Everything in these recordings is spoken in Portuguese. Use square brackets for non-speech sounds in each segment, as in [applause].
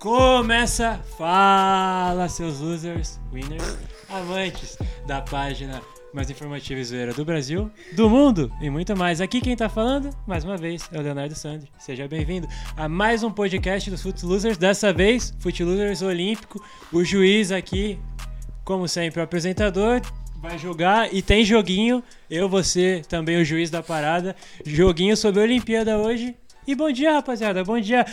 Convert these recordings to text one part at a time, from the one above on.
Começa, fala seus losers, winners, amantes da página mais informativa e zoeira do Brasil, do mundo e muito mais. Aqui quem tá falando, mais uma vez, é o Leonardo Sandri. Seja bem-vindo a mais um podcast dos Foot Losers, dessa vez, Foot Losers Olímpico. O juiz aqui, como sempre, o apresentador, vai jogar e tem joguinho. Eu, você, também o juiz da parada. Joguinho sobre a Olimpíada hoje. E bom dia, rapaziada, bom dia.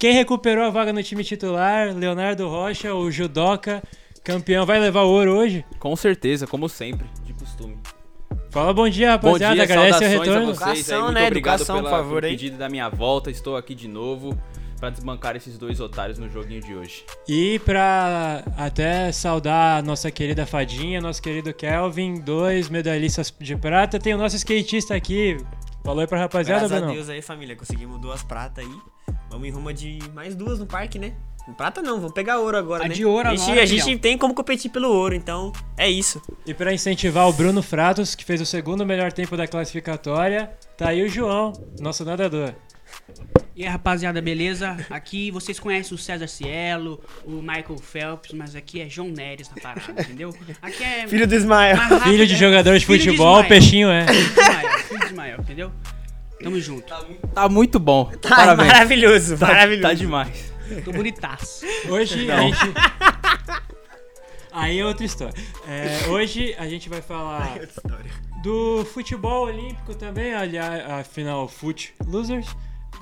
Quem recuperou a vaga no time titular, Leonardo Rocha, o judoca, campeão, vai levar o ouro hoje? Com certeza, como sempre, de costume. Fala bom dia, rapaziada. Bom dia, Agradece o saudações retorno. a vocês aí. Educação, Muito né? obrigado Educação, pela, por favor, pelo aí. pedido da minha volta. Estou aqui de novo pra desbancar esses dois otários no joguinho de hoje. E pra até saudar a nossa querida Fadinha, nosso querido Kelvin, dois medalhistas de prata. Tem o nosso skatista aqui. Falou aí pra rapaziada, Graças a Bruno? Deus aí, família. Conseguimos duas pratas aí. Vamos em rumo de mais duas no parque, né? Prata não, vamos pegar ouro agora, A né? de ouro a gente, agora, a gente tem como competir pelo ouro, então é isso. E pra incentivar o Bruno Fratos, que fez o segundo melhor tempo da classificatória, tá aí o João, nosso nadador. E aí, rapaziada, beleza? Aqui vocês conhecem o César Cielo, o Michael Phelps, mas aqui é João Neres na parada, [laughs] entendeu? Aqui é. Filho do Ismael. rápido, Filho de é- jogador de filho futebol, Ismael. peixinho é. Filho de Ismael, filho de Ismael, entendeu? Tamo junto. Tá muito bom. Tá Parabéns. maravilhoso, Tá, maravilhoso. tá demais. Tô bonitaço. Hoje a gente. Aí é outra história. É, hoje a gente vai falar do futebol olímpico também, aliás, afinal, Foot Losers.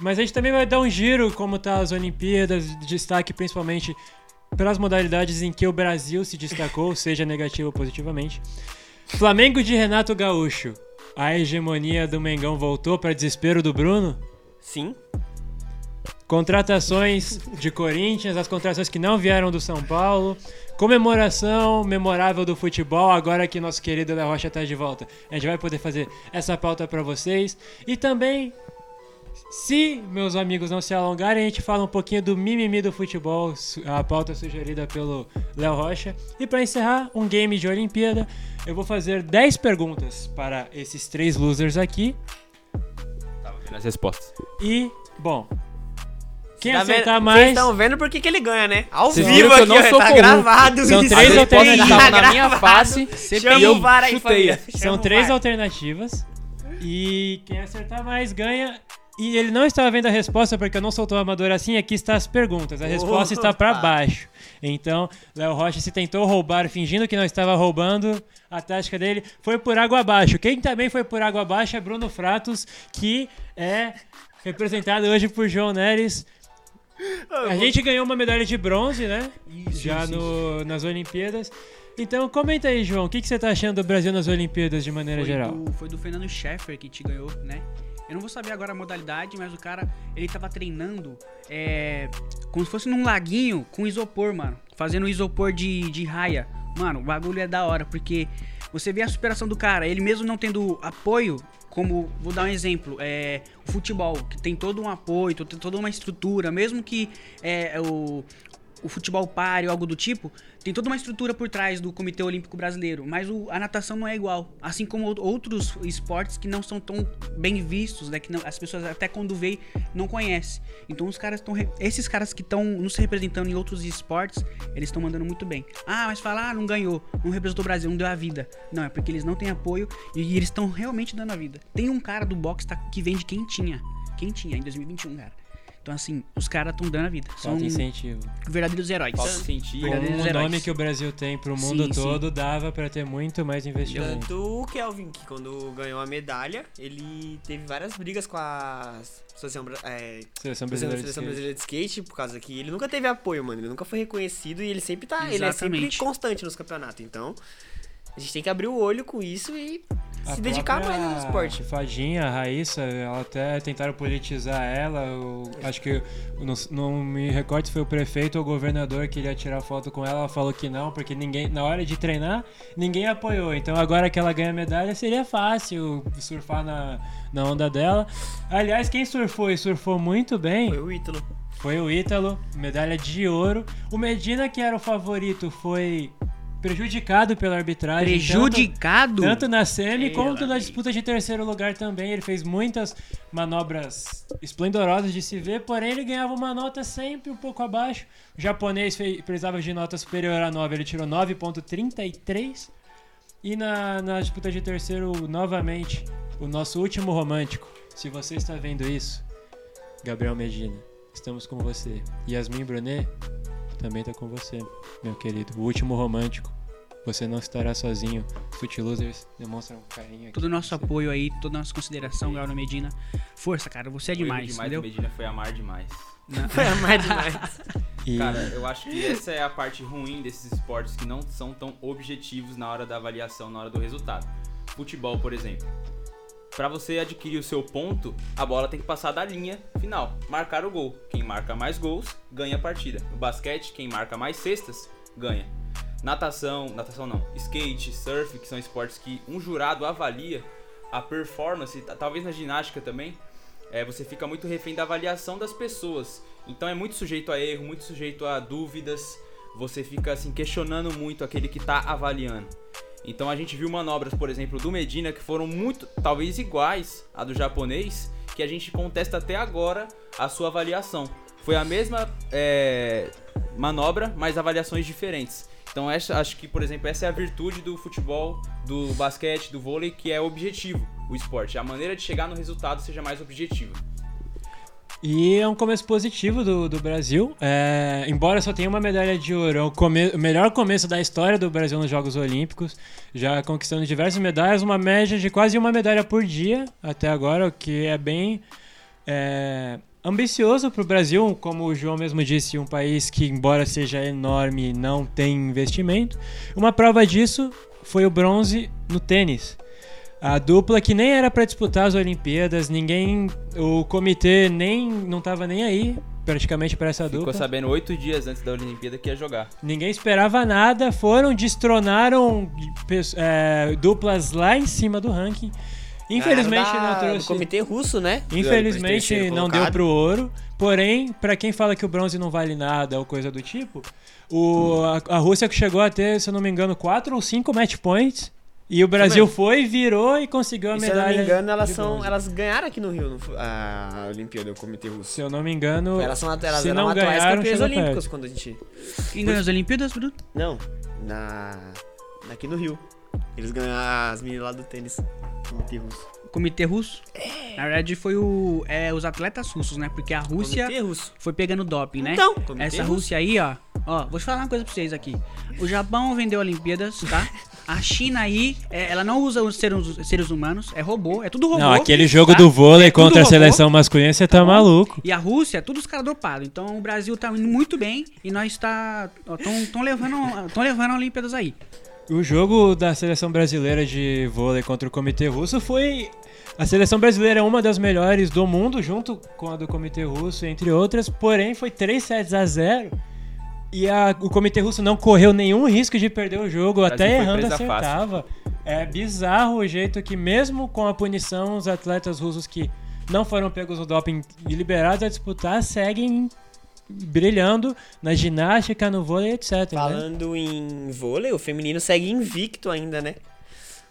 Mas a gente também vai dar um giro como tá as Olimpíadas, destaque principalmente pelas modalidades em que o Brasil se destacou, seja negativo ou positivamente. Flamengo de Renato Gaúcho. A hegemonia do Mengão voltou para desespero do Bruno? Sim. Contratações de Corinthians, as contratações que não vieram do São Paulo. Comemoração memorável do futebol, agora que nosso querido Léo Rocha tá de volta. A gente vai poder fazer essa pauta pra vocês. E também, se meus amigos não se alongarem, a gente fala um pouquinho do mimimi do futebol, a pauta sugerida pelo Léo Rocha. E pra encerrar, um game de Olimpíada. Eu vou fazer 10 perguntas para esses três losers aqui. Tava vendo as respostas. E, bom, quem Tá acertar vendo? mais. Vocês estão vendo por que que ele ganha, né? Ao Vocês vivo que eu aqui, não sou tá gravado São isso. três respostas alternativas. estavam na Tá minha face Chama eu o VAR aí, São três alternativas. E quem acertar mais ganha. E ele não estava vendo a resposta porque eu não sou tão amador assim. Aqui está as perguntas. A resposta está para baixo. Então, Léo Rocha se tentou roubar fingindo que não estava roubando. A tática dele foi por água abaixo. Quem também foi por água abaixo é Bruno Fratos, que é representado hoje por João Neres. A gente ganhou uma medalha de bronze, né? Já no- nas Olimpíadas. Então, comenta aí, João. O que, que você tá achando do Brasil nas Olimpíadas de maneira Foi geral? do, foi do Fernando Scheffer que te ganhou, né? Eu não vou saber agora a modalidade, mas o cara, ele tava treinando é, como se fosse num laguinho com isopor, mano. Fazendo isopor de, de raia. Mano, o bagulho é da hora, porque você vê a superação do cara, ele mesmo não tendo apoio, como, vou dar um exemplo, é, o futebol, que tem todo um apoio, tem toda uma estrutura, mesmo que é, o, o futebol pare ou algo do tipo, tem toda uma estrutura por trás do Comitê Olímpico Brasileiro, mas o- a natação não é igual. Assim como ou- outros esportes que não são tão bem vistos, né? Que não- as pessoas até quando vê não conhecem. Então os caras estão. Esses caras que estão nos representando em outros esportes, eles estão mandando muito bem. Ah, mas falar, ah, não ganhou, não representou o Brasil, não deu a vida. Não, é porque eles não têm apoio e, eles estão realmente dando a vida. Tem um cara do boxe tá- que vende quentinha. Quentinha, em 2021, cara. Então, assim, os caras estão dando a vida. São Falta incentivo. verdadeiros heróis. Falta. Com Verdadeiros o heróis. nome que o Brasil tem pro mundo Sim, sim. todo, dava pra ter muito mais investimento. Tanto o Kelvin, que quando ganhou a medalha, ele teve várias brigas com a Associação, é, Seleção Seleção brasileira de Seleção skate. Brasileira de Skate, por causa que ele nunca teve apoio, mano. Ele nunca foi reconhecido e ele sempre tá. Ele é sempre Exatamente. constante nos campeonatos. Então, a gente tem que abrir o olho com isso e A se dedicar mais no esporte. Fadinha, a Raíssa, ela até tentaram politizar ela. eu acho que não, não me recordo se foi o prefeito ou o governador que queria tirar foto com ela. Ela falou que não, porque ninguém, na hora de treinar, ninguém apoiou. Então agora que ela ganha medalha, seria fácil surfar na, na onda dela. Aliás, quem surfou e surfou muito bem Foi o Ítalo. foi o Ítalo, medalha de ouro. O Medina, que era o favorito, foi prejudicado pela arbitragem. Prejudicado? Tanto, tanto na semi Pela quanto na disputa de terceiro lugar também. Ele fez muitas manobras esplendorosas de se ver, porém ele ganhava uma nota sempre um pouco abaixo. O japonês fei- precisava de nota superior a 9, ele tirou 9.33. E na, na disputa de terceiro, novamente, o nosso último romântico. Se você está vendo isso, Gabriel Medina, estamos com você. Yasmin Brunet também está com você, meu querido. O último romântico. Você não estará sozinho. Foot Losers demonstram carinho aqui. Todo o nosso apoio aí, toda a nossa consideração, Gabriel Medina. Força, cara, você é Foi demais, demais entendeu? Medina foi amar demais. Foi amar demais. [laughs] E Cara, eu acho que essa é a parte ruim desses esportes que não são tão objetivos na hora da avaliação, na hora do resultado. Futebol, por exemplo. Pra você adquirir o seu ponto, a bola tem que passar da linha final, marcar o gol. Quem marca mais gols ganha a partida. No basquete, quem marca mais cestas ganha. Natação, natação não, skate, surf, que são esportes que um jurado avalia a performance, talvez na ginástica também, é, você fica muito refém da avaliação das pessoas. Então é muito sujeito a erro, muito sujeito a dúvidas. Você fica assim questionando muito aquele que tá avaliando. Então a gente viu manobras, por exemplo, do Medina que foram muito, talvez iguais à do japonês, que a gente contesta até agora a sua avaliação. Foi a mesma é, manobra, mas avaliações diferentes. Então essa, acho que, por exemplo, essa é a virtude do futebol, do basquete, do vôlei, que é objetivo o esporte. A maneira de chegar no resultado seja mais objetiva. E é um começo positivo do, do Brasil. É, embora só tenha uma medalha de ouro, é o, come- melhor começo da história do Brasil nos Jogos Olímpicos. Já conquistando diversas medalhas, uma média de quase uma medalha por dia até agora, o que é bem é, ambicioso para o Brasil. Como o João mesmo disse, um país que, embora seja enorme, não tem investimento. Uma prova disso foi o bronze no tênis. A dupla que nem era pra disputar as Olimpíadas, ninguém, o comitê nem não tava nem aí praticamente pra essa Ficou dupla. sabendo oito dias antes da Olimpíada que ia jogar. Ninguém esperava nada, foram destronaram é, duplas lá em cima do ranking. Infelizmente da- não trouxe. comitê russo, né? Infelizmente não deu pro ouro. Porém, pra quem fala que o bronze não vale nada ou coisa do tipo, o, a, a Rússia que chegou a ter, se eu não me engano, quatro ou cinco match points. E o Brasil foi, virou e conseguiu a E se eu medalha. não me engano, elas são. Elas ganharam aqui no Rio, foi? a Olimpíada, o comitê russo. Se eu não me engano. Elas, são, elas se eram não atuais ganharam, campeãs olímpicas quando a gente. Quem ganhou as Olimpíadas, Bruno? Não, na. Aqui no Rio. Eles ganharam as meninas lá do tênis. Comitê russo. Comitê russo? Na verdade, foi o, é, os atletas russos, né? Porque a Rússia foi pegando doping, né? Então, Essa russo. Rússia aí, ó. Ó, vou te falar uma coisa pra vocês aqui. O Japão vendeu Olimpíadas, tá? A China aí, é, ela não usa os seres, seres humanos, é robô, é tudo robô. Não, aquele jogo tá? do vôlei É contra a robô. seleção masculina, você tá bom? maluco. E a Rússia, tudo os caras dopados. Então o Brasil tá indo muito bem e nós tá. Estão levando, tão levando Olimpíadas aí. O jogo da seleção brasileira de vôlei contra o Comitê Russo foi. A seleção brasileira é uma das melhores do mundo, junto com a do Comitê Russo, entre outras, porém foi 3 sets a 0. E a- o Comitê Russo não correu nenhum risco de perder o jogo, até errando acertava. É bizarro o jeito que, mesmo com a punição, os atletas russos que não foram pegos no doping e liberados a disputar seguem brilhando na ginástica, no vôlei, etc. né? Falando em vôlei, o feminino segue invicto ainda, né?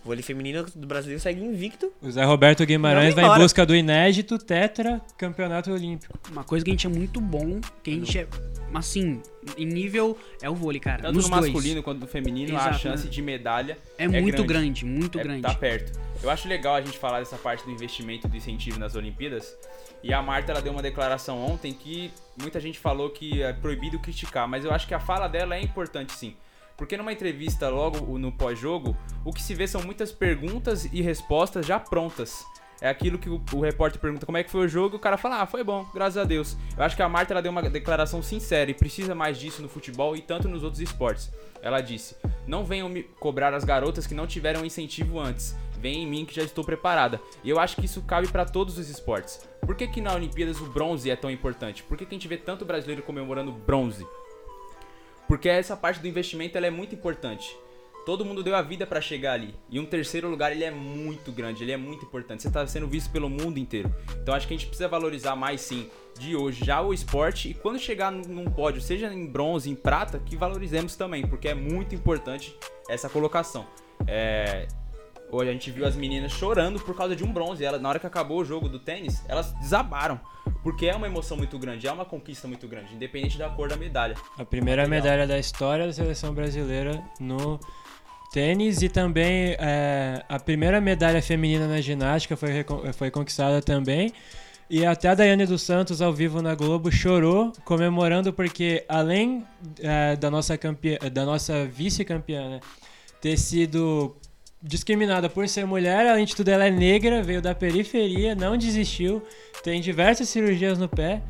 O vôlei feminino do Brasil segue invicto. O Zé Roberto Guimarães vai em busca do inédito tetra campeonato olímpico. Uma coisa que a gente é muito bom, que a gente é. Assim, em nível. É o vôlei, cara. Tanto nos no dois. masculino quanto no feminino, a Exato, chance né? de medalha É, muito grande, muito é, grande. Tá perto. Eu acho legal a gente falar dessa parte do investimento do incentivo nas Olimpíadas. E a Marta ela deu uma declaração ontem que muita gente falou que é proibido criticar, mas eu acho que a fala dela é importante sim. Porque numa entrevista logo no pós-jogo, o que se vê são muitas perguntas e respostas já prontas. É aquilo que o, repórter pergunta como é que foi o jogo e o cara fala, ah, foi bom, graças a Deus. Eu acho que a Marta ela deu uma declaração sincera e precisa mais disso no futebol e tanto nos outros esportes. Ela disse: Não venham me cobrar as garotas que não tiveram incentivo antes. Vem em mim que já estou preparada. E eu acho que isso cabe para todos os esportes. Por que, que na Olimpíadas o bronze é tão importante? Por que, que a gente vê tanto brasileiro comemorando bronze? Porque essa parte do investimento ela é muito importante. todo mundo deu a vida pra chegar ali. E um terceiro lugar, ele é muito grande, ele é muito importante. Você tá sendo visto pelo mundo inteiro. Então acho que a gente precisa valorizar mais sim de hoje já o esporte e quando chegar num pódio, seja em bronze, em prata, que valorizemos também, porque é muito importante essa colocação. É, Hoje a gente viu as meninas chorando por causa de um bronze. Ela, na hora que acabou o jogo do tênis, elas desabaram. Porque é uma emoção muito grande, é uma conquista muito grande, independente da cor da medalha. A primeira medalha da história da seleção brasileira no tênis e também é, a primeira medalha feminina na ginástica foi, foi conquistada também. E até a Daiane dos Santos, ao vivo na Globo, chorou comemorando porque, além é, da nossa, campeã, da nossa vice-campeã né, ter sido discriminada por ser mulher, além de tudo ela é negra, veio da periferia, não desistiu, tem diversas cirurgias no pé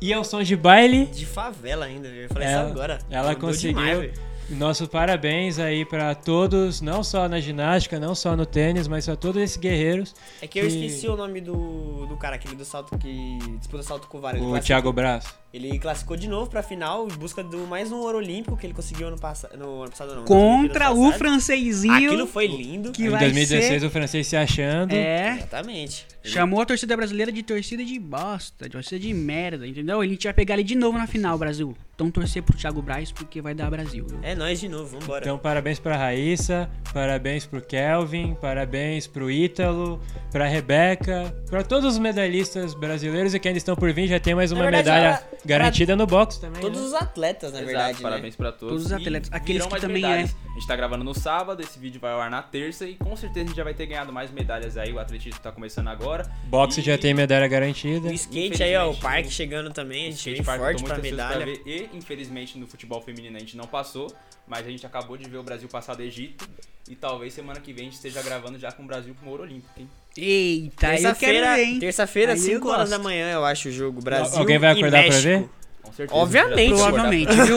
e ao som de baile De favela ainda, eu falei Ela- isso agora. ela conseguiu. demais. Nossos parabéns aí pra todos, não só na ginástica, não só no tênis, mas a todos esses guerreiros. É que eu que- esqueci o nome do, do cara, aquele do salto que disputa salto com vara. O Thiago Braz. Ele classificou de novo pra final em busca do mais um ouro olímpico que ele conseguiu ano passado. No ano passado não. Contra Olimpíadas o francesinho. Aquilo foi lindo. que em vai 2016 ser... o francês se achando. É, Exatamente. chamou a torcida brasileira de torcida de bosta, de torcida de merda, entendeu? A gente vai pegar ele de novo na final, Brasil. Então torcer pro Thiago Braz porque vai dar Brasil. viu? É nós de novo, vambora. Então, parabéns pra Raíssa, parabéns pro Kelvin, parabéns pro Ítalo, pra Rebeca, pra todos os medalhistas brasileiros e que ainda estão por vir. Já tem mais uma verdade, medalha ela- garantida no box também. Todos né? os atletas, na Exato, verdade. né? parabéns pra todos. Todos os E atletas. Aqueles que também medalhas. A gente tá gravando no sábado, esse vídeo vai ao ar na terça e com certeza a gente já vai ter ganhado mais medalhas aí. O atletismo tá começando agora. Boxe E- já tem medalha garantida. O skate aí, ó, o parque chegando também, a gente Skate vem Park, forte pra medalha. ver. E, infelizmente, no futebol feminino a gente não passou, mas a gente acabou de ver o Brasil passar do Egito. E talvez semana que vem a gente esteja gravando já com o Brasil com ouro olímpico, hein? Eita, aí eu quero Terça-feira, ver, hein? terça-feira, Aí eu 5 horas da manhã, eu acho o jogo Brasil Alguém vai e acordar pra México. ver? Com certeza. Obviamente. Provavelmente, viu?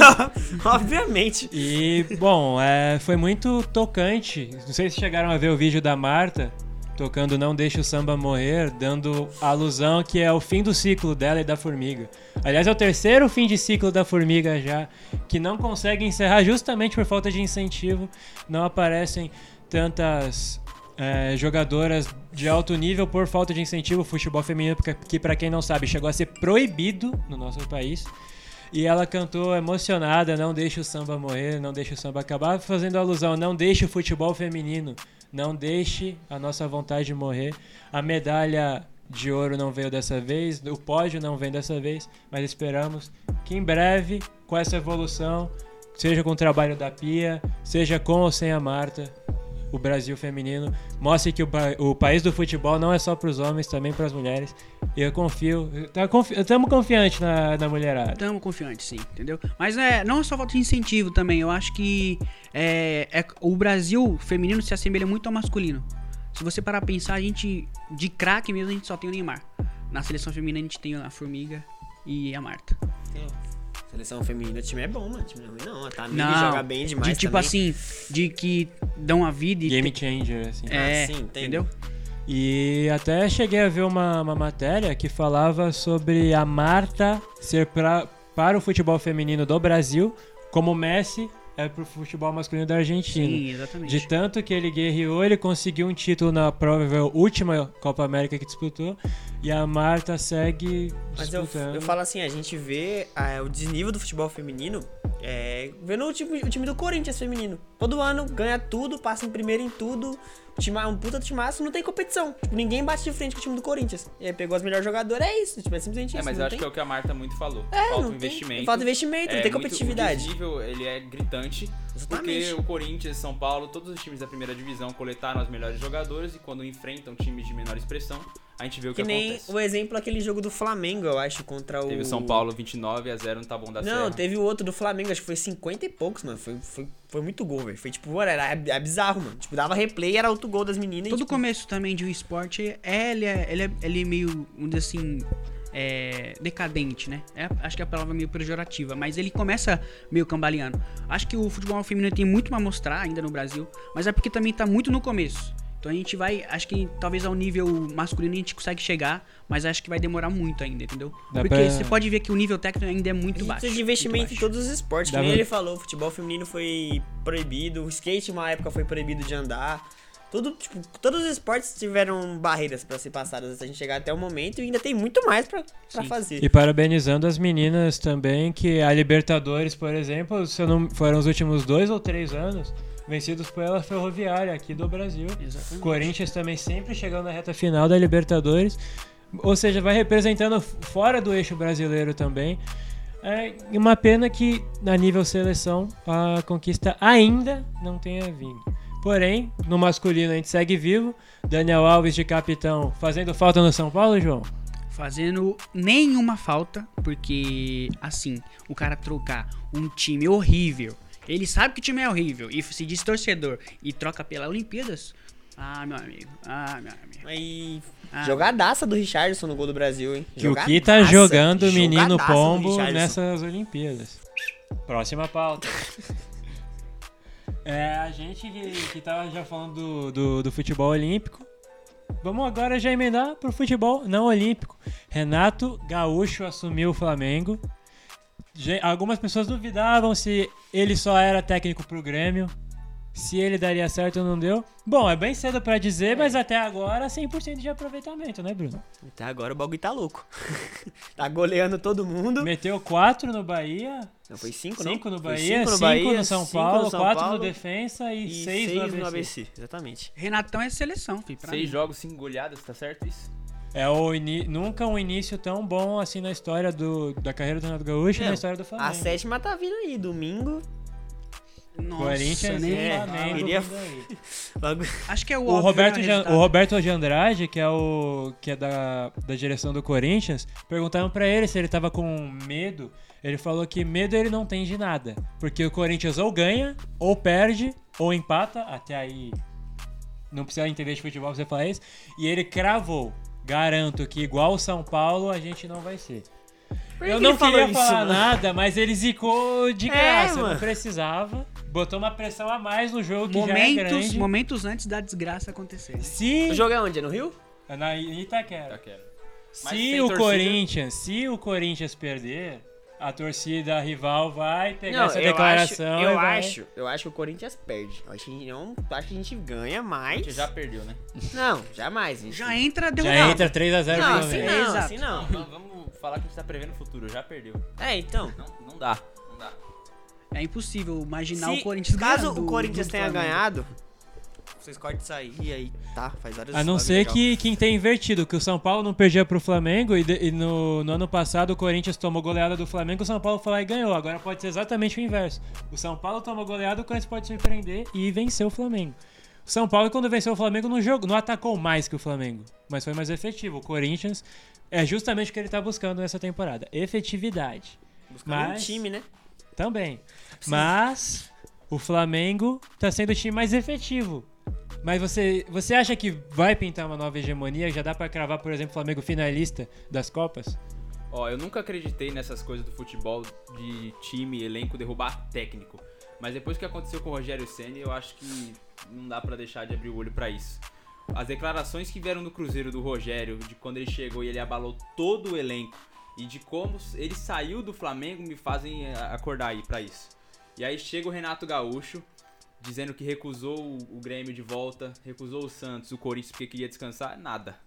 [laughs] Obviamente. E, bom, é, foi muito tocante. Não sei se chegaram a ver o vídeo da Marta tocando Não Deixe o Samba Morrer, dando alusão que é o fim do ciclo dela e da Formiga. Aliás, é o terceiro fim de ciclo da Formiga já, que não consegue encerrar justamente por falta de incentivo. Não aparecem tantas é, jogadoras de alto nível por falta de incentivo. O futebol feminino, que para quem não sabe, chegou a ser proibido no nosso país. E ela cantou emocionada, não deixe o samba morrer, não deixe o samba acabar, fazendo alusão, não deixe o futebol feminino, não deixe a nossa vontade morrer. A medalha de ouro não veio dessa vez, o pódio não vem dessa vez, mas esperamos que em breve, com essa evolução, seja com o trabalho da Pia, seja com ou sem a Marta, o Brasil feminino mostre que o, o país do futebol não é só para os homens, também para as mulheres. E eu confio, estamos confiantes na, na mulherada. Estamos confiantes, sim, entendeu? Mas é, não é só falta de incentivo também. Eu acho que é, é- o Brasil feminino se assemelha muito ao masculino. Se você parar pra pensar, a gente, de craque mesmo, a gente só tem o Neymar. Na seleção feminina a gente tem a Formiga e a Marta. Seleção feminina, o time é bom, mano. O time não é ruim, não. A Tamiri Não, joga bem demais. de tipo também. assim, de que dão a vida e. Game tem- changer, assim. é, Ah, sim, entendeu? E até cheguei a ver uma, uma matéria que falava sobre a Marta ser pra, para o futebol feminino do Brasil, como o Messi é pro futebol masculino da Argentina. Sim, exatamente. De tanto que ele guerreou, ele conseguiu um título na provável última Copa América que disputou. E a Marta segue Mas eu, eu falo assim, a gente vê ah, o desnível do futebol feminino é, vendo o time, o time do Corinthians feminino. Todo ano ganha tudo, passa em primeiro em tudo. Time, um puta timaço, não tem competição. Tipo, ninguém bate de frente com o time do Corinthians. E aí pegou as melhores jogadoras, é isso. Tipo, é simplesmente É, isso. mas não eu acho tem... que é o que a Marta muito falou. É, Falta não um tem- investimento. Falta investimento, não É tem muito- competitividade. O desnível, ele é gritante. Porque Exatamente. o Corinthians, São Paulo, todos os times da primeira divisão coletaram as melhores jogadoras e quando enfrentam times de menor expressão, a gente vê o que, Que nem acontece. o exemplo aquele jogo do Flamengo, eu acho, contra o. Teve o São Paulo 29 a 0 no Taboão da Não, Serra. teve o outro do Flamengo, acho que foi 50 e poucos, mano. Foi, foi, foi muito gol, velho. Foi tipo, mano, era é bizarro, mano. Tipo, dava replay, era outro gol das meninas. e, Todo tipo, começo também de um esporte é ele é, ele é, ele é meio, dizer assim, é, decadente, né? É, acho que a palavra é meio pejorativa, mas ele começa meio cambaleando. Acho que o futebol feminino tem muito pra mostrar ainda no Brasil, mas é porque também tá muito no começo. Então a gente vai, acho que talvez ao nível masculino a gente consegue chegar, mas acho que vai demorar muito ainda, entendeu? Dá Porque pra- você pode ver que o nível técnico ainda é muito baixo. precisa de investimento em todos os esportes. Que nem pra- ele falou, o futebol feminino foi proibido, o skate uma época foi proibido de andar. Tudo, tipo, todos os esportes tiveram barreiras pra ser passadas até a gente chegar até o momento e ainda tem muito mais Sim. fazer. E parabenizando as meninas também, que a Libertadores, por exemplo, se não, foram os últimos dois ou três anos vencidos pela Ferroviária aqui do Brasil. Exatamente. Corinthians também sempre chegando na reta final da Libertadores. Ou seja, vai representando fora do eixo brasileiro também. É uma pena que, a nível seleção, a conquista ainda não tenha vindo. Porém, no masculino a gente segue vivo. Daniel Alves de capitão fazendo falta no São Paulo, João? Fazendo nenhuma falta, porque assim, o cara trocar um time horrível, ele sabe que o time é horrível e se diz torcedor e troca pela Olimpíadas. Ah, meu amigo. Ah, meu amigo. Aí, Ah. jogadaça do Richardson no gol do Brasil, hein? Que o que tá jogando o menino Pombo nessas Olimpíadas. Próxima pauta. [laughs] É, a gente que, que tava já falando do, do, do futebol olímpico. Vamos agora já emendar pro futebol não olímpico. Renato Gaúcho assumiu o Flamengo. Algumas pessoas duvidavam se ele só era técnico pro Grêmio. Se ele daria certo ou não deu. Bom, é bem cedo pra dizer, mas até agora 100% de aproveitamento, né, Bruno? Até agora o bagulho tá louco. [laughs] tá goleando todo mundo. Meteu 4 no Bahia, Não, foi cinco, não? 5 no Bahia, cinco 5 no Bahia, no São Paulo, no São 4 no Defensa e E 6 seis no no ABC. ABC. Exatamente. Renatão é seleção, filho. pra Seis mim. jogos, cinco goleadas, tá certo isso? É o ini- nunca um início tão bom assim na história do, da carreira do Renato Gaúcho e Não, na história do Flamengo. A sétima tá vindo aí, domingo. Nossa, Corinthians nem é, Flamengo. queria- [laughs] Acho que é o, O Roberto, Jean- o Roberto de Andrade, que é o que é da, da direção do Corinthians, perguntaram pra ele se ele tava com medo. Ele falou que medo ele não tem de nada, porque o Corinthians ou ganha, ou perde, ou empata, até aí não precisa entender de futebol pra você falar isso. E ele cravou, garanto que igual o São Paulo a gente não vai ser. Por Eu que não queria isso, falar mano? nada, mas ele zicou de É, graça, não mano. precisava. Botou uma pressão a mais no jogo que já é Momentos, grande. momentos antes da desgraça acontecer. Se O jogo é onde? É no Rio? na Itaquera. Quero. Mas Se o torcida- Corinthians, se o Corinthians perder, a torcida rival vai pegar essa eu declaração acho, eu vai... acho, eu acho que o Corinthians perde. Eu acho que, a gente não, acho que a gente ganha A mais. gente já perdeu, né? Não, jamais. a [laughs] gente- Já entra Já derrotado. entra 3x0 Não, pro assim Flamengo. não, assim não. Não, vamos falar que a gente tá prevendo o futuro, já perdeu. É, então. Não, não não dá. É impossível imaginar Se, o Corinthians caso ganhando o do- Corinthians tenha Flamengo. ganhado, vocês cortem isso aí e aí, tá? Faz várias A não ser que quem tem invertido, que o São Paulo não perdia pro Flamengo e, de- e no, no ano passado o Corinthians tomou goleada do Flamengo, o São Paulo foi lá e ganhou. Agora pode ser exatamente o inverso. O São Paulo tomou goleada, o Corinthians pode surpreender e vencer o Flamengo. O São Paulo, quando venceu o Flamengo, não, jogou, não atacou mais que o Flamengo, mas foi mais efetivo. O Corinthians é justamente o que ele tá buscando nessa temporada: efetividade. Buscando mas- um time, né? Também. Mas o Flamengo tá sendo o time mais efetivo. Mas você, você acha que vai pintar uma nova hegemonia? Já dá pra cravar, por exemplo, o Flamengo finalista das Copas? Ó, eu nunca acreditei nessas coisas do futebol de time, elenco derrubar técnico. Mas depois que aconteceu com o Rogério Ceni, eu acho que não dá pra deixar de abrir o olho pra isso. As declarações que vieram no Cruzeiro do Rogério, de quando ele chegou e ele abalou todo o elenco, e de como ele saiu do Flamengo, me fazem eh, acordar aí pra isso. E aí chega o Renato Gaúcho, dizendo que recusou o Grêmio de volta, recusou o Santos, o Corinthians porque queria descansar, nada.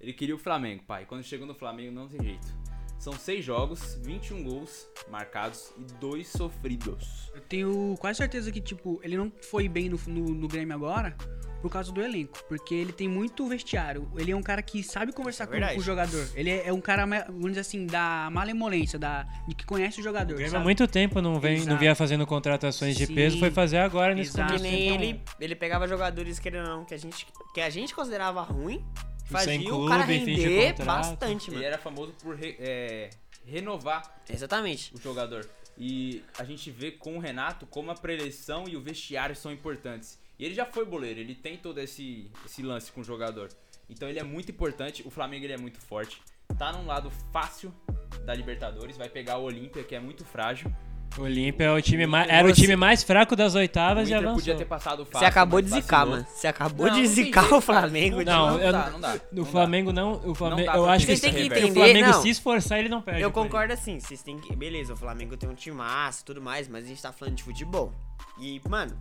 Ele queria o Flamengo, pai. Quando chegou no Flamengo, não tem jeito. São seis jogos, 21 gols marcados e dois sofridos. Eu tenho quase certeza que, tipo, ele não foi bem no, no, no Grêmio agora por causa do elenco. Porque ele tem muito vestiário. Ele é um cara que sabe conversar É com, o jogador. Ele é, é um cara, vamos dizer assim, da malemolência, da, de que conhece o jogador. O Grêmio há muito tempo não, vem, não Exato. vinha fazendo contratações de Sim. peso, foi fazer agora nesse Exato. Que começo de ele, ele pegava jogadores querendo ou não, que a gente, que a gente considerava ruim, fazia Sem o cara clube, fim de render bastante, Ele mano. era famoso por re- é, renovar Exatamente. o jogador. E a gente vê com o Renato como a preleção e o vestiário são importantes. E ele já foi boleiro, ele tem todo esse, esse lance com o jogador. Então ele é muito importante, o Flamengo ele é muito forte. Tá num lado fácil da Libertadores, vai pegar o Olímpia, que é muito frágil. O Olímpia é o time mais, era o time mais fraco das O oitavas e avançou. podia ter passado fácil. Você acabou de zicar, mano. Você acabou Não, de não zicar o Flamengo. Não, novo. eu- dá, não dá. O não Flamengo não, o Flamengo, eu acho que, que que reverte. o entender, Flamengo não. se esforçar ele não perde. Eu concordo assim, vocês têm que. Beleza, o Flamengo tem um time massa e tudo mais, mas a gente tá falando de futebol. E, mano.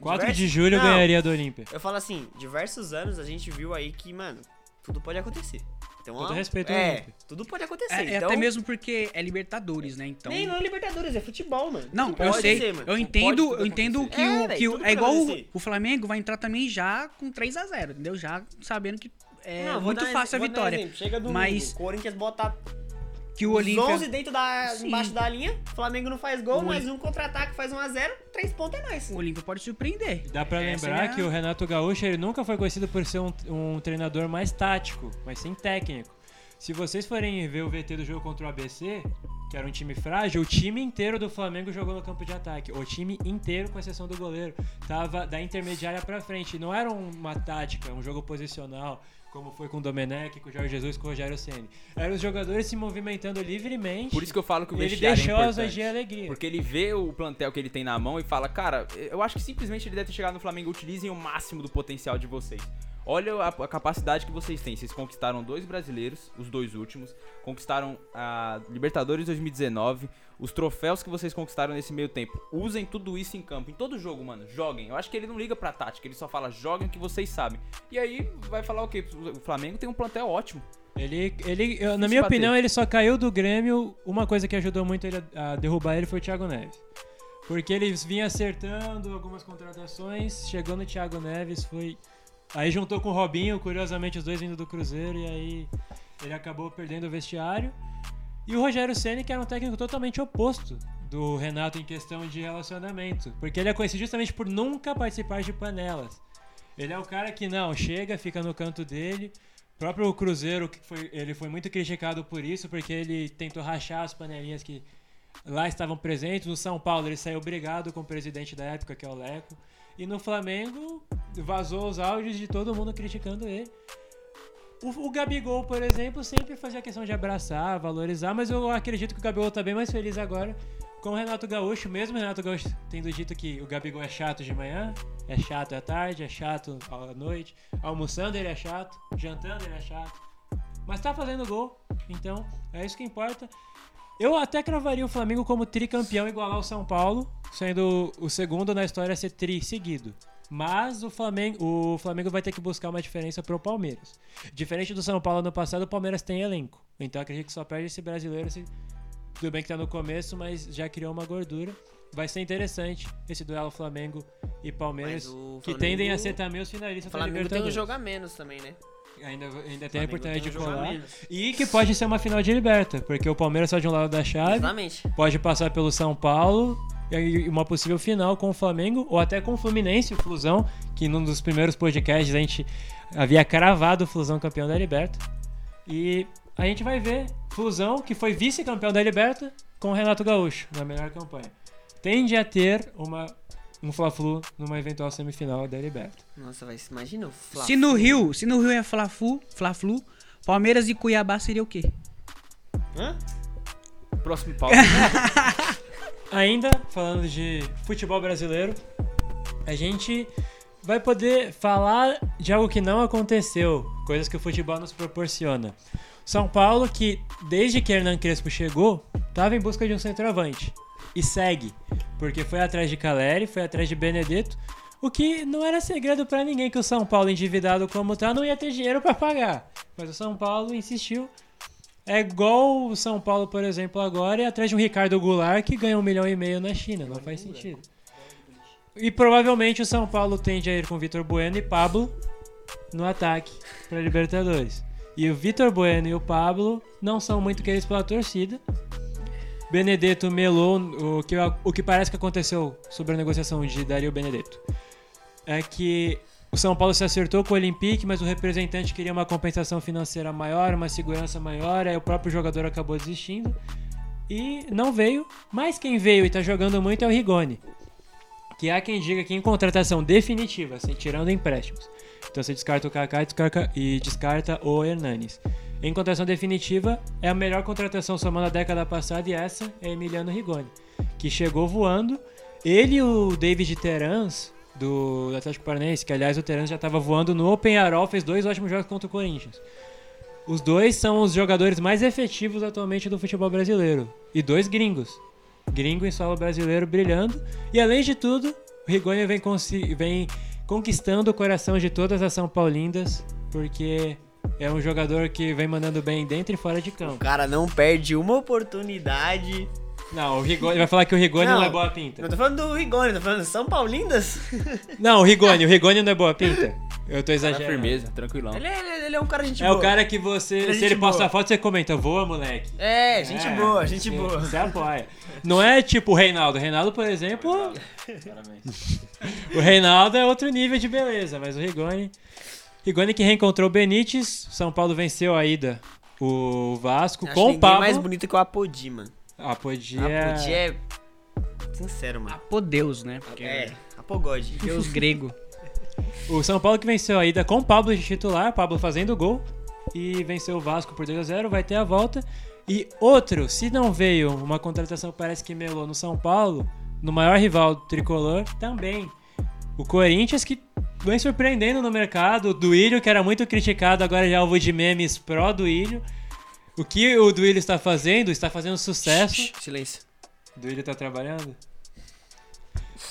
4 diversos- de julho Não, ganharia do Olímpia. Eu falo assim, diversos anos a gente viu aí que, mano, tudo pode acontecer. Então, Todo ó, respeito É, tudo pode acontecer. É, é então, até mesmo porque é Libertadores, né? Então. Nem não é Libertadores, é futebol, mano. Não, Tudo eu sei. ser, mano. eu entendo, eu entendo que, É, o, que o- tudo é igual o, o Flamengo vai entrar também já com 3 a 0 entendeu? Já sabendo que é Não, muito dar- fácil a vitória. Chega domingo, mas- Corinthians bota Que o os Olímpia 11 dentro da, Sim. embaixo da linha, Flamengo não faz gol, O mas um contra-ataque faz 1x0, 3 pontos é nóis. o Olímpia pode surpreender. Dá pra Essa lembrar é a- que o Renato Gaúcho ele nunca foi conhecido por ser um, um treinador mais tático, mas sim técnico. Se vocês forem ver o VT do jogo contra o ABC, que era um time frágil, o time inteiro do Flamengo jogou no campo de ataque. O time inteiro, com exceção do goleiro, tava da intermediária pra frente. Não era uma tática, um jogo posicional, como foi com o Domenech, com o Jorge Jesus, com o Rogério Ceni. Eram os jogadores se movimentando livremente. Por isso que eu falo que o e ele vestiário deixou é importante. e a alegria. Porque ele vê o plantel que ele tem na mão e fala, cara, eu acho que simplesmente ele deve ter chegado no Flamengo, utilizem o máximo do potencial de vocês. Olha a, a capacidade que vocês têm. Vocês conquistaram dois brasileiros, os dois últimos, conquistaram a Libertadores 2019, os troféus que vocês conquistaram nesse meio tempo. Usem tudo isso em campo, em todo jogo, mano. Joguem. Eu acho que ele não liga pra tática, ele só fala, joguem o que vocês sabem. E aí vai falar o quê? O Flamengo tem um plantel ótimo. Ele, ele eu- na minha bater. opinião, ele só caiu do Grêmio. Uma coisa que ajudou muito ele a, a derrubar ele foi o Thiago Neves. Porque ele vinha acertando algumas contratações, chegou no Thiago Neves, foi. Aí juntou com o Robinho, curiosamente os dois vindo do Cruzeiro, e aí ele acabou perdendo o vestiário. E o Rogério Ceni que era um técnico totalmente oposto do Renato em questão de relacionamento. Porque ele é conhecido justamente por nunca participar de panelas. Ele é o cara que não, chega, fica no canto dele. O próprio Cruzeiro, que foi, ele foi muito criticado por isso, porque ele tentou rachar as panelinhas que lá estavam presentes. No São Paulo, ele saiu brigado com o presidente da época, que é o Leco. E no Flamengo, vazou os áudios de todo mundo criticando ele. O, o Gabigol, por exemplo, sempre fazia questão de abraçar, valorizar, mas eu acredito que o Gabigol tá bem mais feliz agora com o Renato Gaúcho, mesmo o Renato Gaúcho tendo dito que o Gabigol é chato de manhã, é chato à tarde, é chato à noite, almoçando ele é chato, jantando ele é chato, mas tá fazendo gol, então é isso que importa. Eu até cravaria o Flamengo como tricampeão igual ao São Paulo, sendo o segundo na história a ser tri seguido. Mas o Flamengo, o Flamengo vai ter que buscar uma diferença pro Palmeiras. Diferente do São Paulo no passado, o Palmeiras tem elenco. Então acredito que só perde esse brasileiro. Se... Tudo bem que tá no começo, mas já criou uma gordura. Vai ser interessante esse duelo Flamengo e Palmeiras, Mas o que Flamengo- tendem a ser também os O finalistas da Flamengo tem um Libertadores. jogo menos também, né? Ainda, ainda tem a Flamengo oportunidade tem de colar. E que pode ser uma final de liberta, porque o Palmeiras só de um lado da chave, Exatamente. pode passar pelo São Paulo e uma possível final com o Flamengo ou até com o Fluminense, o Flusão, que num dos primeiros podcasts a gente havia cravado o Flusão campeão da Liberta. E a gente vai ver Flusão, que foi vice-campeão da Liberta, com o Renato Gaúcho na melhor campanha. Tende a ter uma, um Fla-Flu numa eventual semifinal da Liberta. Nossa, vai se imagina o Fla Se no Rio, se no Rio é Fla-Flu, Fla-Flu, Palmeiras e Cuiabá seria o quê? Hã? Próximo pauta. [laughs] Ainda falando de futebol brasileiro, a gente vai poder falar de algo que não aconteceu, coisas que o futebol nos proporciona. São Paulo, que desde que Hernan Crespo chegou, estava em busca de um centroavante. E segue, porque foi atrás de Caleri, foi atrás de Benedetto, o que não era segredo para ninguém que o São Paulo, endividado como tá, não ia ter dinheiro para pagar. Mas o São Paulo insistiu. É igual o São Paulo, por exemplo, agora, e atrás de um Ricardo Goulart que ganha um milhão e meio na China. Não faz sentido. E provavelmente o São Paulo tende a ir com Vitor Bueno e Pablo no ataque para Libertadores. E o Vitor Bueno e o Pablo não são muito queridos pela torcida. Benedetto melou o que, o que parece que aconteceu sobre a negociação de Dario Benedetto. É que o São Paulo se acertou com o Olympique, mas o representante queria uma compensação financeira maior, uma segurança maior, aí o próprio jogador acabou desistindo. E não veio, mas quem veio e tá jogando muito é o Rigoni. Que há quem diga que em contratação definitiva, assim, tirando empréstimos. Então você descarta o Kaká e descarta, o Hernanes. Em contratação definitiva, é a melhor contratação somando a década passada e essa é Emiliano Rigoni, que chegou voando. Ele e o David Terans, do Atlético Paranaense, que aliás o Terans já estava voando no Open Arol, fez dois ótimos jogos contra o Corinthians. Os dois são os jogadores mais efetivos atualmente do futebol brasileiro. E dois gringos. Gringo em solo brasileiro brilhando. E além de tudo, o Rigoni vem, vem conquistando o coração de todas as São Paulindas, porque é um jogador que vem mandando bem dentro e fora de O campo. cara não perde uma oportunidade. Não, o Rigoni vai falar que o Rigoni não, Não. é boa pinta. Não tô falando do Rigoni, tô falando de São Paulindas. [laughs] Não, o Rigoni, o Rigoni não é boa pinta. Eu tô exagerando. firmeza, tranquilão. Ele é, ele é um cara gente É boa. o cara que você, Ele é se ele posta boa. foto, você comenta, voa, moleque. É, gente É, boa, gente você- boa. Você apoia. Não é tipo o Reinaldo. O Reinaldo, por exemplo, Parabéns. o Reinaldo é outro nível de beleza, mas o Rigoni. Rigoni que reencontrou o Benítez, São Paulo venceu a ida. O Vasco Acho com o Pablo. mais bonito que o Apodi, mano. Ah, podia. Apodi é... Sincero, mano. Apodeus, né? Porque É, apogode. Deus grego. O São Paulo que venceu a ida com o Pablo de titular, Pablo fazendo gol. E venceu o Vasco por 2x0, vai ter a volta. E outro, se não veio uma contratação que parece que melou no São Paulo, no maior rival do tricolor, também. O Corinthians que vem surpreendendo no mercado. O Duílio, que era muito criticado, agora já é alvo de memes pró Duílio. O que o Duílio está fazendo? Está fazendo sucesso. Shh, Silêncio. Duílio tá trabalhando?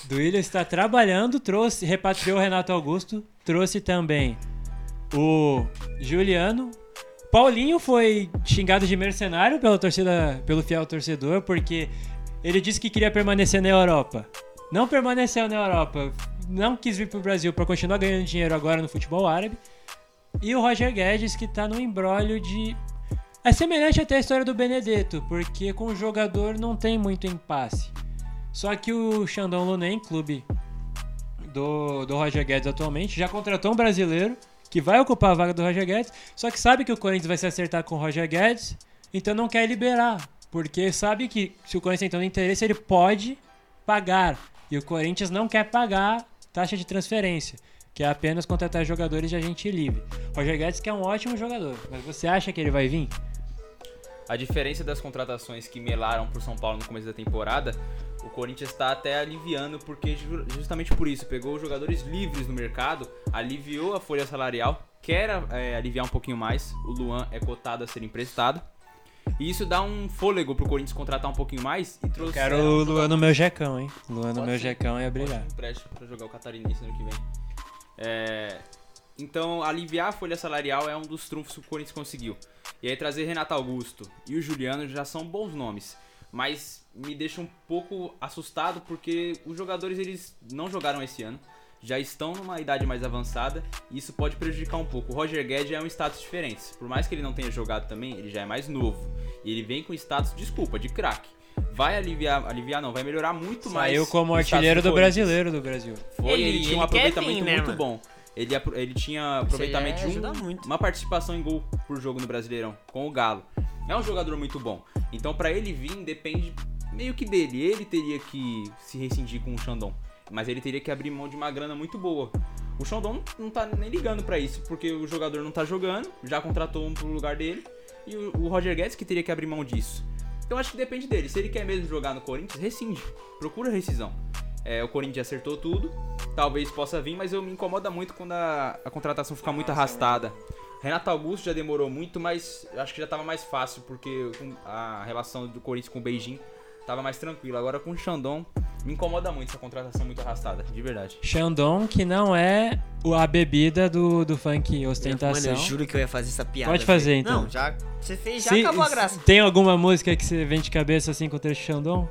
Duílio está trabalhando, trouxe, repatriou o Renato Augusto, trouxe também o Juliano. Paulinho foi xingado de mercenário pela torcida, pelo fiel torcedor, porque ele disse que queria permanecer na Europa. Não permaneceu na Europa, não quis vir pro Brasil para continuar ganhando dinheiro agora no futebol árabe. E o Roger Guedes que tá no embrólio de é semelhante até a história do Benedetto, porque com o jogador não tem muito impasse. Só que o Xandão Lunen, clube do, do Roger Guedes atualmente, já contratou um brasileiro que vai ocupar a vaga do Roger Guedes, só que sabe que o Corinthians vai se acertar com o Roger Guedes, então não quer liberar, porque sabe que se o Corinthians tem interesse, ele pode pagar. E o Corinthians não quer pagar taxa de transferência, que é apenas contratar jogadores de agente livre. Roger Guedes que é um ótimo jogador, mas você acha que ele vai vir? A diferença das contratações que melaram pro São Paulo no começo da temporada, o Corinthians está até aliviando, porque ju- justamente por isso, pegou os jogadores livres no mercado, aliviou a folha salarial, quer é, aliviar um pouquinho mais, o Luan é cotado a ser emprestado. E isso dá um fôlego pro Corinthians contratar um pouquinho mais e trouxe. Quero o Luan no meu jecão, hein? Luan no meu jecão ia brilhar. empréstimo pra jogar o Catarinense no ano que vem. É, Então, aliviar a folha salarial é um dos trunfos que o Corinthians conseguiu. E aí, trazer Renato Augusto e o Juliano já são bons nomes. Mas me deixa um pouco assustado porque os jogadores eles não jogaram esse ano. Já estão numa idade mais avançada e isso pode prejudicar um pouco. O Roger Guedes é um status diferente. Por mais que ele não tenha jogado também, ele já é mais novo. E ele vem com status, desculpa, de craque. Vai aliviar, aliviar não, vai melhorar muito mais. Saiu como artilheiro do Corinthians. brasileiro do Brasil. Foi, Ele- ele, tinha um aproveitamento vir, né, muito mano? bom. Ele, ele tinha aproveitamento aí de um- uma participação em gol por jogo no Brasileirão, com o Galo. É um jogador muito bom. Então, pra ele vir, depende meio que dele. Ele teria que se rescindir com o Xandão. Mas ele teria que abrir mão de uma grana muito boa. O Xandão não- tá nem ligando pra isso, porque o jogador não tá jogando, já contratou um pro lugar dele. E o, o Roger Guedes que teria que abrir mão disso. Então acho que depende dele. Se ele quer mesmo jogar no Corinthians, rescinde. Procura rescisão. É, o Corinthians acertou tudo. Talvez possa vir, mas eu me incomoda muito quando a, a contratação fica muito arrastada. Renato Augusto já demorou muito, mas eu acho que já tava mais fácil, porque a relação do Corinthians com o Beijing tava mais tranquila. Agora com o Xandão, me incomoda muito essa contratação muito arrastada, de verdade. Xandão, que não é a bebida do, do funk ostentação. Mano, eu juro que eu ia fazer essa piada. Pode fazer, então. Não, já. Você fez, já Se- acabou a graça. Tem alguma música que você vem de cabeça assim com o trecho Xandão?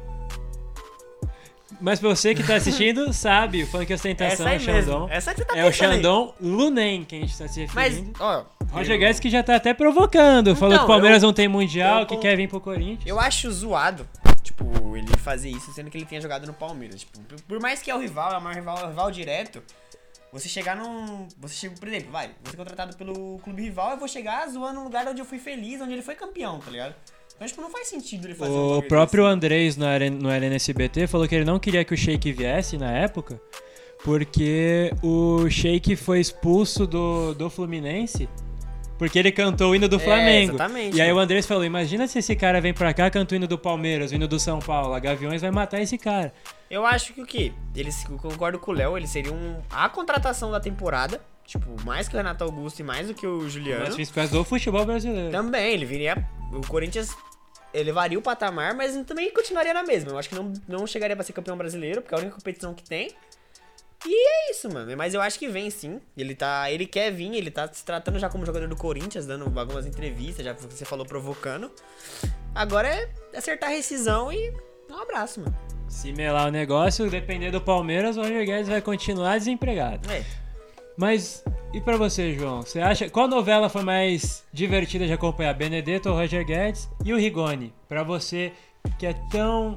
Mas pra você que tá assistindo, [laughs] sabe, o funk ostentação é aí o Xandão. Essa que você tá É o. Xandão Lunen que a gente tá se Mas, referindo. ó. Roger eu- Guedes que já tá até provocando. Falou Então, que o Palmeiras eu- não tem mundial, eu que quer vir pro Corinthians. Eu acho zoado, tipo, ele fazer isso sendo que ele tenha jogado no Palmeiras. Tipo, por- mais que é o rival, é o maior rival, é o rival direto. Você chegar num. Você chega, por exemplo, vai, você é contratado pelo clube rival, eu vou chegar zoando um lugar onde eu fui feliz, onde ele foi campeão, tá ligado? Então, tipo, não faz sentido ele fazer um O bagulho próprio desse. Andrés no, Aren- no LNSBT falou que ele não queria que o Sheik viesse na época, porque o Sheik foi expulso do, do Fluminense Porque ele cantou o hino do É, Flamengo. exatamente, e aí mano. o Andrés falou: imagina se esse cara vem pra cá, canta o hino do Palmeiras, o hino do São Paulo. A Gaviões vai matar esse cara. Eu acho que o quê? Eles, eu concordo com o Léo, eles seriam a contratação da temporada. Tipo, mais que o Renato Augusto e mais do que o Juliano. Mas principais do futebol brasileiro. Também, ele viria. O Corinthians elevaria o patamar, mas também continuaria na mesma. Eu acho que não, não chegaria pra ser campeão brasileiro, porque é a única competição que tem. E é isso, mano. Mas eu acho que vem sim. Ele tá. Ele quer vir, ele tá se tratando já como jogador do Corinthians, dando algumas entrevistas, já que você falou provocando. Agora é acertar a rescisão e um abraço, mano. Se melar o negócio, depender do Palmeiras, o Roger Guedes vai continuar desempregado. É. Mas e pra você, João? Você acha qual novela foi mais divertida de acompanhar? Benedetto ou Roger Guedes e o Rigoni? Pra você que é tão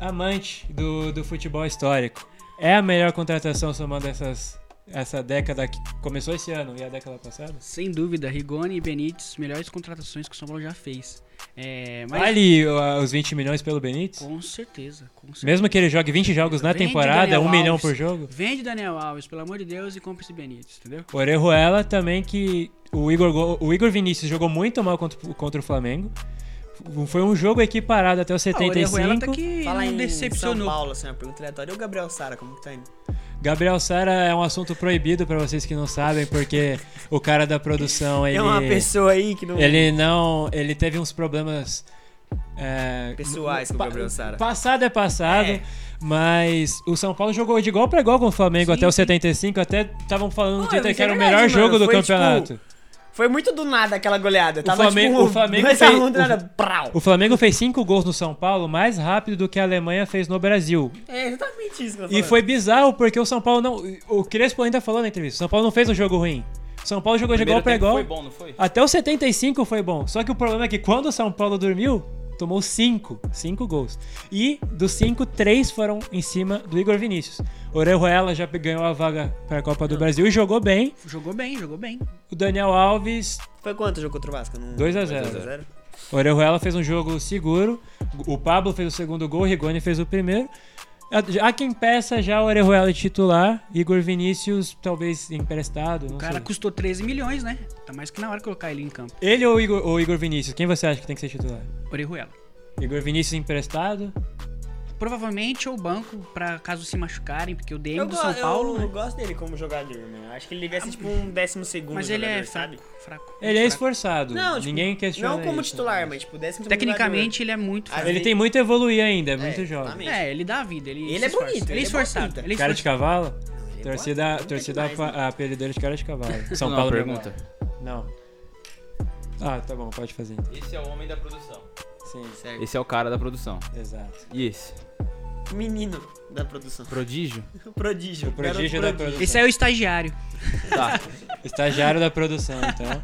amante do, do futebol histórico, é a melhor contratação somando essas essa década que começou esse ano e a década passada? Sem dúvida, Rigoni e Benítez, melhores contratações que o São Paulo já fez. É, mas Vale uh, os 20 milhões pelo Benítez? com certeza, com certeza. Mesmo que ele jogue 20 jogos na Vende temporada, Daniel um milhão Alves. por jogo? Vende Daniel Alves, pelo amor de Deus, e compra esse Benítez, entendeu? Orejuela também que o Igor, go- o Igor Vinícius jogou muito mal contra, contra o Flamengo. Foi um jogo equiparado até os Ah, o Orejuela 75. tá que Fala não em decepcionou. São Paulo, assim, uma pergunta aleatória. E o Gabriel Sara, como que tá indo? Gabriel Sara é um assunto proibido pra vocês que não sabem, porque o cara da produção, [laughs] ele É uma pessoa aí que não. ele não, ele teve uns problemas é, Pessoais com o Gabriel Sara. Passado é passado, É. mas o São Paulo jogou de igual pra igual com o Flamengo Sim, até o sim. 75, até estavam falando Pô, isso que é era o melhor mano. jogo do Foi, campeonato. tipo, Foi muito do nada aquela goleada. Tava Flamengo- tipo, o Flamengo fez- um, do o- nada, prau. O Flamengo fez cinco gols no São Paulo mais rápido do que a Alemanha fez no Brasil. É exatamente isso que eu tô E falando. foi bizarro porque o São Paulo não. O Crespo ainda falou na entrevista: o São Paulo não fez um jogo ruim. O São Paulo jogou de igual Primeiro pra igual. foi bom, não foi? Até o 75 foi bom. Só que o problema é que quando o São Paulo dormiu, tomou 5. 5 gols. E dos 5, 3 foram em cima do Igor Vinícius. Orejuela já ganhou a vaga para a Copa do Brasil e jogou bem. Jogou bem, jogou bem. O Daniel Alves, Foi quanto o jogo contra o Vasco? Não- 2 a 0. 2 a 0? o Orejuela fez um jogo seguro. O Pablo fez o segundo gol, o Rigoni fez o primeiro. Há quem peça já o Orejuela de titular, Igor Vinícius talvez emprestado. Não O cara sei. custou 13 milhões, né? Tá mais que na hora de colocar ele em campo. Ele ou Igor, ou Igor Vinícius? Quem você acha que tem que ser titular? Orejuela. Igor Vinícius emprestado? Provavelmente ou banco, pra caso se machucarem, porque o DM Eu, do São Paulo, eu né? gosto dele como jogador, mano. Acho que ele devia ser tipo um décimo segundo Mas ele é jogador, sabe? fraco, fraco. Ele é fraco. esforçado. Não, tipo, Ninguém questiona Não como isso. titular, mas tipo décimo segundo Tecnicamente ele é muito Ah, fraco. Ele tem muito a evoluir ainda, é muito É, jovem. exatamente. É, ele dá a vida, ele, Ele é esforça. bonito, ele é ele é esforçado. Ele é Cara de cavalo? Jogador. Ele Torcida, bota- torcida demais, né? a apelido dele de cara de cavalo. São Não, Paulo pergunta. Não. Ah, tá bom, pode fazer então. Esse é o homem da produção. Sim, Certo. Esse é o cara da produção. exato. E esse? Menino da produção. Prodígio? [laughs] Prodígio. O prodígio da produção. Esse é o estagiário. Tá. [laughs] Estagiário da produção, então.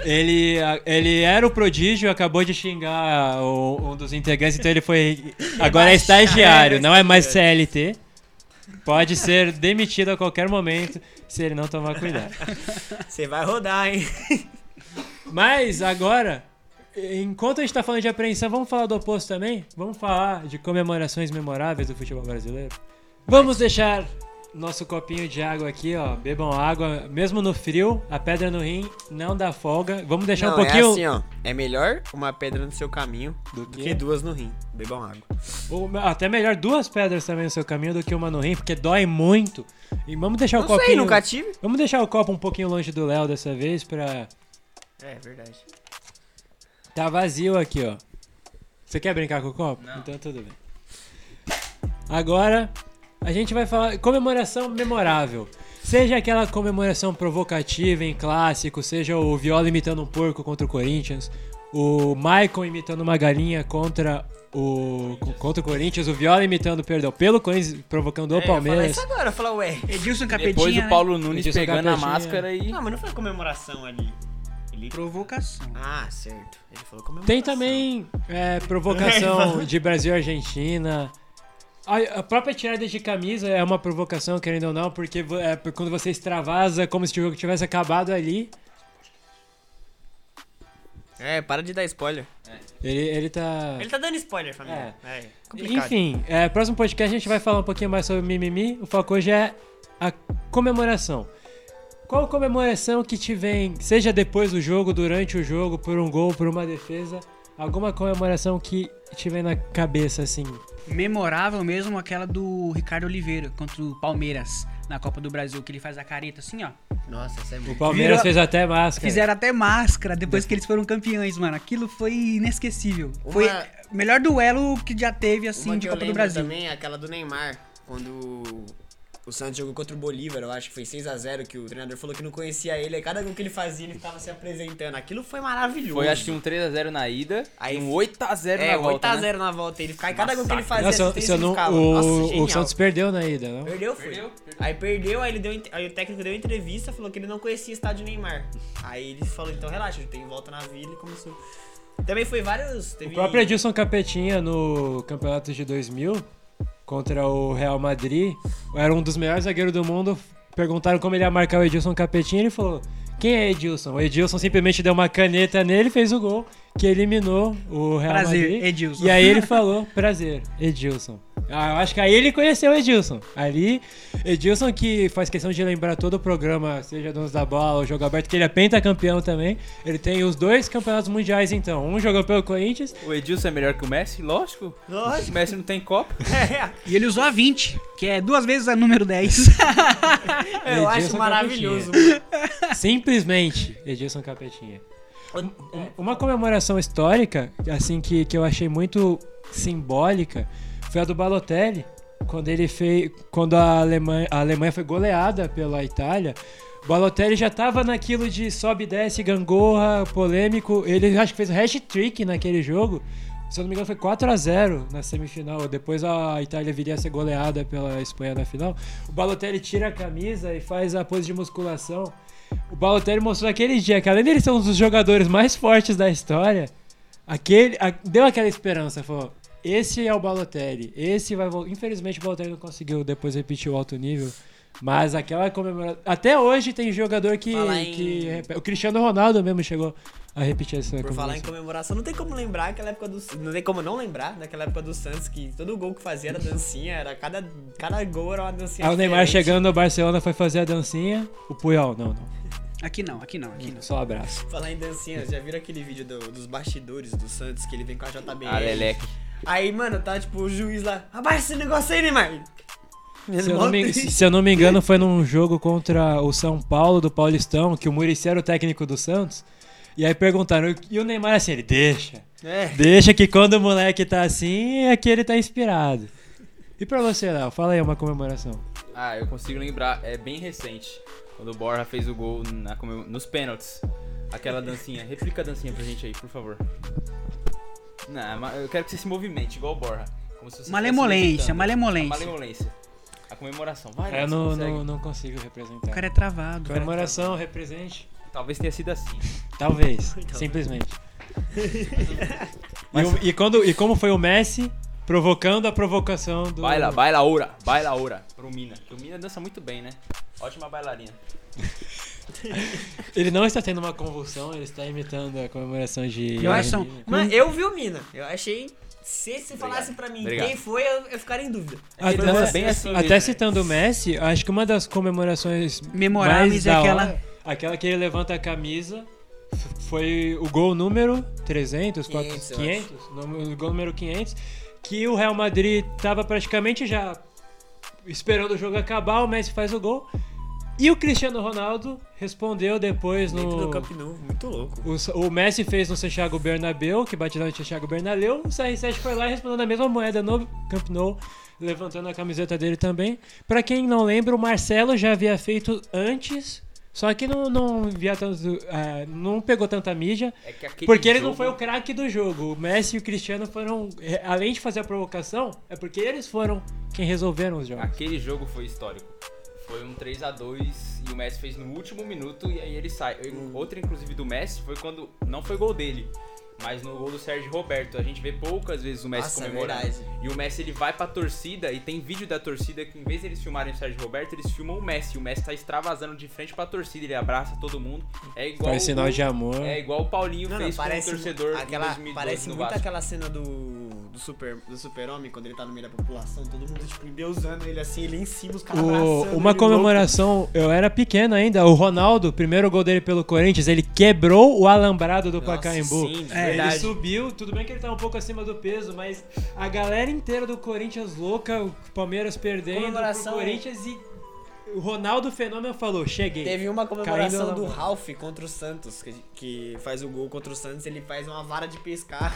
Ele, ele era o prodígio, acabou de xingar o- um dos integrantes, então ele foi. [laughs] Agora é estagiário, não é mais CLT. Pode ser demitido a qualquer momento se ele não tomar cuidado. Você vai rodar, hein? Mas agora, enquanto a gente tá falando de apreensão, vamos falar do oposto também? Vamos falar de comemorações memoráveis do futebol brasileiro? Vamos deixar nosso copinho de água aqui, ó. Bebam água, mesmo no frio, a pedra no rim não dá folga. Vamos deixar Não, um pouquinho. É assim, ó. É melhor uma pedra no seu caminho Do quê? que duas no rim. Bebam água. Ou até melhor duas pedras também no seu caminho do que uma no rim, porque dói muito. E vamos deixar o Não copinho. sei, nunca tive. Vamos deixar o copo um pouquinho longe do Léo dessa vez pra. É, verdade. Tá vazio aqui, ó. Você quer brincar com o copo? Não. Então tudo bem. Agora, a gente vai falar comemoração memorável. Seja aquela comemoração provocativa em clássico, seja o Viola imitando um porco contra o Corinthians, o Maicon imitando uma galinha contra o contra o Corinthians, o Viola imitando, perdão, pelo Corinthians provocando o É, eu falar Palmeiras. isso agora, falar, ué. Edilson Capetinha, Depois o né? Paulo Nunes Edilson pegando a máscara e. Não, mas não foi comemoração ali. Ele... Provocação. Ah, certo. Ele falou comemoração. Tem também é, provocação [laughs] de Brasil e Argentina. A, a própria tirada de camisa é uma provocação, querendo ou não, porque é, quando você extravasa como se o jogo tivesse acabado ali, É, para de dar spoiler. ele, ele tá. Ele tá dando spoiler, família. É, complicado. Enfim, é, próximo podcast a gente vai falar um pouquinho mais sobre mimimi. O foco hoje é a comemoração. Qual comemoração que te vem, seja depois do jogo, durante o jogo, por um gol, por uma defesa, alguma comemoração que te vem na cabeça, assim? Memorável mesmo aquela do Ricardo Oliveira contra o Palmeiras na Copa do Brasil, que ele faz a careta assim, ó. Nossa, essa é O muito. Palmeiras Virou- fez até máscara. Fizeram até máscara depois que eles foram campeões, mano. Aquilo foi inesquecível. Uma- Foi o melhor duelo que já teve, assim, Uma de Copa do Brasil. também é aquela do Neymar, quando o Santos jogou contra o Bolívar, eu acho que foi 6x0, que o treinador falou que não conhecia ele, aí cada gol que ele fazia ele ficava se apresentando. Aquilo foi maravilhoso. Foi acho que um 3x0 na ida Aí- e um 8x0 É, na volta. 8x0 né? na volta. Ele ficava, e cada gol que ele fazia, Nossa, assistência, se eu ele não, ficava. o, Nossa, o. Santos perdeu na ida, não? Perdeu, foi. Perdeu? Aí perdeu, aí, ele deu, aí o técnico deu entrevista, falou que ele não conhecia o estádio Neymar. Aí ele falou, então relaxa, tem volta na vila e começou. Também foi vários. Teve... O próprio Edilson Capetinha no campeonato de 2000 contra o Real Madrid, era um dos melhores zagueiros do mundo. Perguntaram como ele ia marcar o Edilson Capetinha, ele falou: "Quem é Edilson?". O Edilson simplesmente deu uma caneta nele, fez o gol que eliminou o Real Prazer, Madrid. Edilson. E aí ele falou: [laughs] "Prazer, Edilson". Ah, eu acho que aí ele conheceu o Edilson. Ali, Edilson que faz questão de lembrar todo o programa, seja Donos da Bola ou Jogo Aberto, que ele é pentacampeão também. Ele tem os dois campeonatos mundiais, então. Um jogou pelo Corinthians O Edilson é melhor que o Messi? Lógico. Lógico. O Messi não tem Copa. [laughs] É, E ele usou a 20, que é duas vezes a número 10. [laughs] eu acho Edilson maravilhoso. Simplesmente Edilson Capetinha. Um- Uma comemoração histórica, assim, que, que eu achei muito simbólica, foi a do Balotelli. Quando ele fez. Quando a Alemanha, a Alemanha foi goleada pela Itália. O Balotelli já tava naquilo de sobe e desce, gangorra, polêmico. Ele acho que fez um hat-trick naquele jogo. Se eu não me engano, foi 4 a 0 na semifinal. Depois a Itália viria a ser goleada pela Espanha na final. O Balotelli tira a camisa e faz a pose de musculação. O Balotelli mostrou naquele dia que além dele ser um dos jogadores mais fortes da história, aquele, a- deu aquela esperança, falou, esse é o Balotelli, esse vai. Infelizmente o Balotelli não conseguiu depois repetir o alto nível, mas aquela comemoração... Até hoje tem jogador que... Em- que. O Cristiano Ronaldo mesmo chegou a repetir essa Por falar em comemoração. comemoração, não tem como lembrar aquela época do. Não tem como não lembrar daquela época do Santos, que todo gol que fazia era dancinha, era cada, cada gol era uma dancinha. Aí o Neymar diferente. chegando no Barcelona foi fazer a dancinha, o Puyol, não, não, Aqui não, aqui não, aqui não. só um abraço. Falar em dancinha, já viram aquele vídeo do- dos bastidores do Santos que ele vem com a JBL? Ah, Leleque. Aí, mano, tá tipo o juiz lá, abaixa esse negócio aí, Neymar. [laughs] Se eu, não me, se eu não me engano, foi num jogo contra o São Paulo do Paulistão, que o Muricy era o técnico do Santos. E aí perguntaram, e o Neymar assim, ele deixa. É. Deixa que quando o moleque tá assim, é que ele tá inspirado. E pra você, Léo, fala aí uma comemoração. Ah, eu consigo lembrar, é bem recente. Quando o Borja fez o gol na nos pênaltis. Aquela dancinha. Replica a dancinha pra gente aí, por favor. Não, mas eu quero que você se movimente, igual o Borja. Como se você estivesse Malemolência, malemolência. Malemolência. Comemoração. Vai, Eu Léo, você não, não, não consigo O representar. cara é travado. Comemoração, represente. Talvez tenha sido assim. [laughs] Talvez, simplesmente. [laughs] E, o- e quando, e como foi o Messi provocando a provocação do... Baila, baila oura, baila oura. Pro Mina. O Mina dança muito bem, né? Ótima bailarina. [laughs] Ele não está tendo uma convulsão, ele está imitando a comemoração de... Eu acho- Mano, eu vi o Mina. Eu achei. Se você falasse pra mim Obrigado. quem foi, eu, eu ficaria em dúvida. Até, Ele dança bem assim até citando o Messi, acho que uma das comemorações Memoráveis mais é da aquela- hora, aquela que ele levanta a camisa, foi o gol número 300, 500, 400, eu 500, número- o gol número 500, que o Real Madrid tava praticamente já esperando o jogo acabar, o Messi faz o gol, e o Cristiano Ronaldo respondeu depois Dentro no... do Camp Nou, muito louco. O, o Messi fez no Santiago Bernabéu, que batizou no Santiago Bernabéu. O CR7 foi lá e respondeu a mesma moeda no Camp Nou, levantando a camiseta dele também. Pra quem não lembra, o Marcelo já havia feito antes, só que não, não, via tanto, ah, não pegou tanta mídia, É porque ele não jogo- foi o craque do jogo. O Messi e o Cristiano foram, eh, além de fazer a provocação, é porque eles foram quem resolveram os jogos. Aquele jogo foi histórico. Foi um 3 a 2 e o Messi fez no último minuto e aí ele sai. Hum. Outra, inclusive, do Messi foi quando. Não foi gol dele. Mas no gol do Sérgio Roberto, a gente vê poucas vezes o Messi Nossa, é comemorando. verdade. E o Messi ele vai pra torcida e tem vídeo da torcida que em vez de eles filmarem o Sérgio Roberto, eles filmam o Messi. O Messi tá extravasando de frente pra torcida, ele abraça todo mundo. É igual Faz sinal de amor. É igual o Paulinho Não, não, fez com o torcedor aquela, em 2012 parece no muito Vasco. aquela cena do, do super do super-homem, quando ele tá no meio da população, todo mundo, tipo, endeusando ele assim, ele em cima, os caras O- uma ele, comemoração, eu era pequeno ainda. O Ronaldo, o primeiro gol dele pelo Corinthians, ele quebrou o alambrado do Nossa, Pacaembu. sim, É, ele verdade. subiu, tudo bem que ele tá um pouco acima do peso, mas a galera inteira do Corinthians louca, o Palmeiras perdendo pro Comemoração- Corinthians e o Ronaldo Fenômeno falou: cheguei. Teve uma comemoração do Ralph contra o Santos, que, que faz o gol contra o Santos, ele faz uma vara de pescar.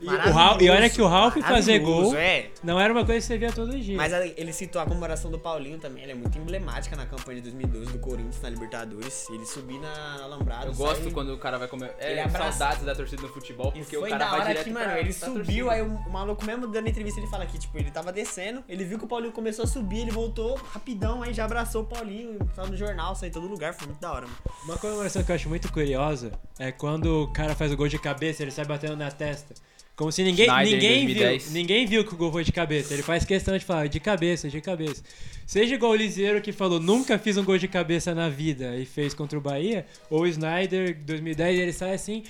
E, o Ralf- e olha que o Ralf fazer gol É. não era uma coisa que você via todo dia. Mas a- ele citou a comemoração do Paulinho também, ela é muito emblemática na campanha de 2012 do Corinthians na Libertadores. Ele subir na, Alambrada. Eu gosto quando o cara vai comer. Ele É, abraça- saudades da torcida no futebol, E porque foi o cara da vai hora direto que, mano, pra, ele pra subiu, torcida. aí o, o maluco mesmo dando entrevista, ele fala que, tipo, ele tava descendo, ele viu que o Paulinho começou a subir, ele voltou rapidão, aí já abraçou o Paulinho, tava no jornal, saiu em todo lugar, foi muito da hora, mano. Uma comemoração que eu acho muito curiosa é quando o cara faz o gol de cabeça, ele sai batendo na testa. Como se ninguém, Schneider ninguém viu, 2010. ninguém viu que o gol foi de cabeça. Ele faz questão de falar de cabeça, de cabeça. Seja igual o Liseiro que falou nunca fiz um gol de cabeça na vida e fez contra o Bahia, ou o Snyder 2010 ele sai assim.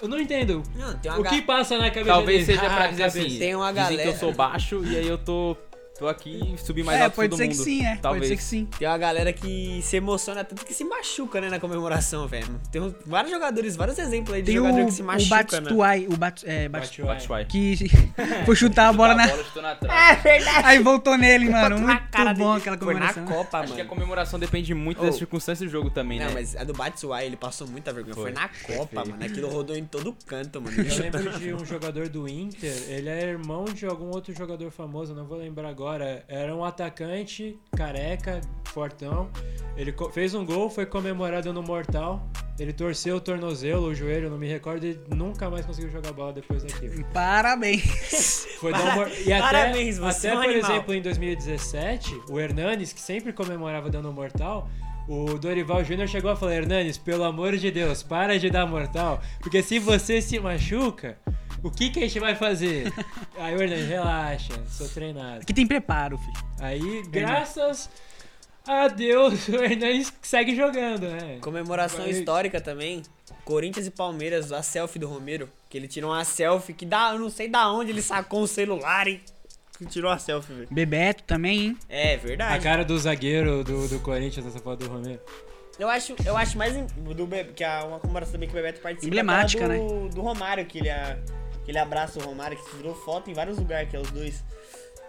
Eu não entendo. Não, tem uma O que ga- passa na cabeça Talvez dele? seja pra Ah, dizer assim, Tem uma dizem que galera- eu sou baixo e aí eu tô, tô aqui e subi mais é, alto pode todo ser mundo. que sim, é. Talvez. Pode ser que sim. Tem uma galera que se emociona tanto que se machuca, né, na comemoração, velho. Tem vários jogadores, vários exemplos aí de Tem o, jogador que se o machuca, né? O Bat, é, Bat, Batshuayi. Batshuayi. que [laughs] foi chutar a bola na... [laughs] É verdade. Aí voltou nele, mano. Muito cara bom dele. aquela Foi na comemoração. Copa, Acho que a comemoração depende muito Oh. das circunstâncias do jogo também, Não, né? mas a do Batsuai, ele passou muita vergonha. Foi, Foi. na Copa, mano. Aquilo rodou em todo canto, mano. Eu lembro de um jogador do Inter, ele é irmão de algum outro jogador famoso, não vou lembrar agora. Era um atacante, careca, fortão. Ele fez um gol, foi comemorado no Mortal. Ele torceu o tornozelo, o joelho, não me recordo, e nunca mais conseguiu jogar bola depois daquilo. [laughs] Parabéns. [laughs] Foi dar um Para- mor- E até, Parabéns, você até é um por animal. exemplo, em 2017, o Hernanes, que sempre comemorava dando mortal, o Dorival Júnior chegou a falar: Hernanes, pelo amor de Deus, para de dar mortal, porque se você se machuca, o que, que a gente vai fazer? [laughs] Aí o Hernanes, relaxa, sou treinado. Aqui tem preparo, filho. Aí, graças a Deus, [laughs] o Hernanes segue jogando, né? Comemoração Vai- histórica também. Corinthians e Palmeiras, a selfie do Romero. Que ele tirou uma selfie que dá, eu não sei da onde ele sacou o celular e que tirou a selfie, velho. Bebeto também, hein? É A verdade. cara do zagueiro do, do Corinthians nessa foto do Romero. Eu acho, eu acho mais do Be- que a, uma comemoração também que o Bebeto participa. Emblemática, é aquela do, do Romário, que ele, a- que ele abraça o Romário, que tirou foto em vários lugares, que é os dois.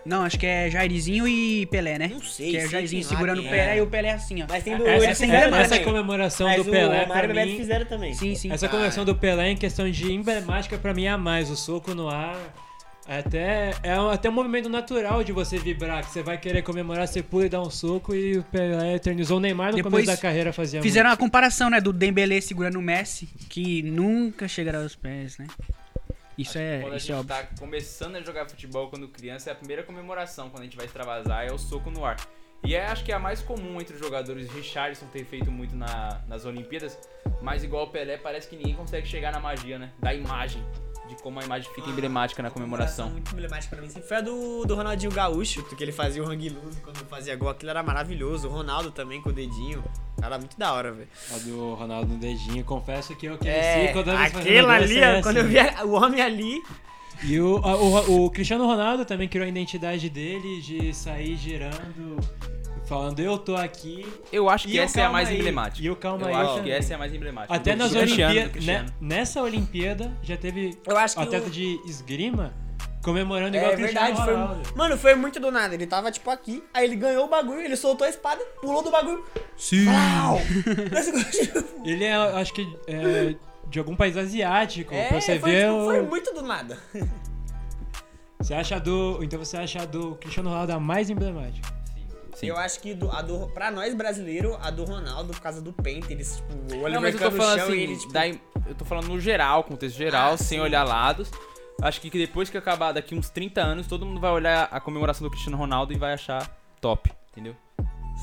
Não, acho que é Jairzinho e Pelé, né? Não sei, Que é sei o Jairzinho segurando o Pelé é. e o Pelé assim, ó. Mas tem do Essa, essa, essa comemoração Mas do o Pelé, e o Bebeto mim, fizeram também. Sim, sim. Essa comemoração do Pelé em questão de emblemática pra mim é a mais. O soco no ar. Até, é até um movimento natural de você vibrar, que você vai querer comemorar, você pula e dá um soco e o Pelé eternizou o Neymar no Depois começo da carreira fazia Fizeram muito. uma comparação, né, do Dembélé segurando o Messi, que nunca chegará aos pés, né? Isso é, Quando a isso é gente óbvio. tá começando a jogar futebol quando criança, é a primeira comemoração quando a gente vai extravasar é o soco no ar. E é, acho que é a mais comum entre os jogadores. Richardson tem feito muito na- nas Olimpíadas, mas igual o Pelé, parece que ninguém consegue chegar na magia, né? Da imagem, de como a imagem fica emblemática na comemoração. muito emblemática pra mim. Sempre foi a do, do Ronaldinho Gaúcho, que ele fazia o hang loose quando fazia gol. Aquilo era maravilhoso. O Ronaldo também com o dedinho. Era muito da hora, velho. A do Ronaldo no dedinho. Confesso que eu cresci É, quando eu gol, ali, quando eu assim. vi o homem ali. E o, a- o, o Cristiano Ronaldo também criou a identidade dele de sair girando, falando eu tô aqui. Eu acho que E o essa é a mais aí. emblemática. E o calma Eu aí acho que essa é a mais emblemática. Até nas Olimpíadas. Cristiano. nessa Olimpíada já teve Eu acho que. atleta o- de esgrima comemorando igual É o Cristiano verdade, foi. Ronaldo. Mano, foi muito do nada. Ele tava tipo aqui, aí ele ganhou o bagulho, ele soltou a espada, pulou do bagulho. Sim. [laughs] Ele é, acho que, é, de algum país asiático. É, pra você foi, ver tipo, o. foi muito do nada. [laughs] Você acha a do. Então você acha a do Cristiano Ronaldo a mais emblemática. Sim. Eu acho que do, a do, pra nós brasileiros, a do Ronaldo, por causa do pente, eles, tipo, o Não, Oliver mas eu tô no falando assim, ele, tipo, da eu tô falando no geral, contexto geral, Ah, sem sim. olhar lados. Acho que depois que acabar daqui uns 30 anos, todo mundo vai olhar a comemoração do Cristiano Ronaldo e vai achar top, entendeu?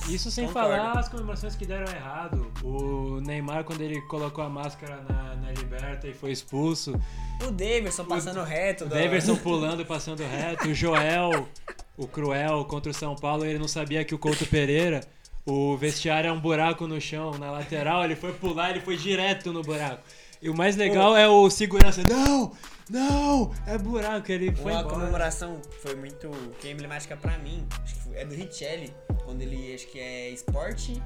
Isso sem Concordo. falar as comemorações que deram errado. O Neymar, quando ele colocou a máscara na, na liberta e foi expulso. O Davidson passando reto. O Daverson [laughs] pulando e passando reto. O Joel, o Cruel, contra o São Paulo, ele não sabia que o Couto Pereira, o vestiário é um buraco no chão, na lateral, ele foi pular, ele foi direto no buraco. E o mais legal é o segurança. Não! Não! É buraco, ele foi Uma embora. comemoração foi muito é emblemática pra mim. Acho que é do Richelli, quando ele acho que é esporte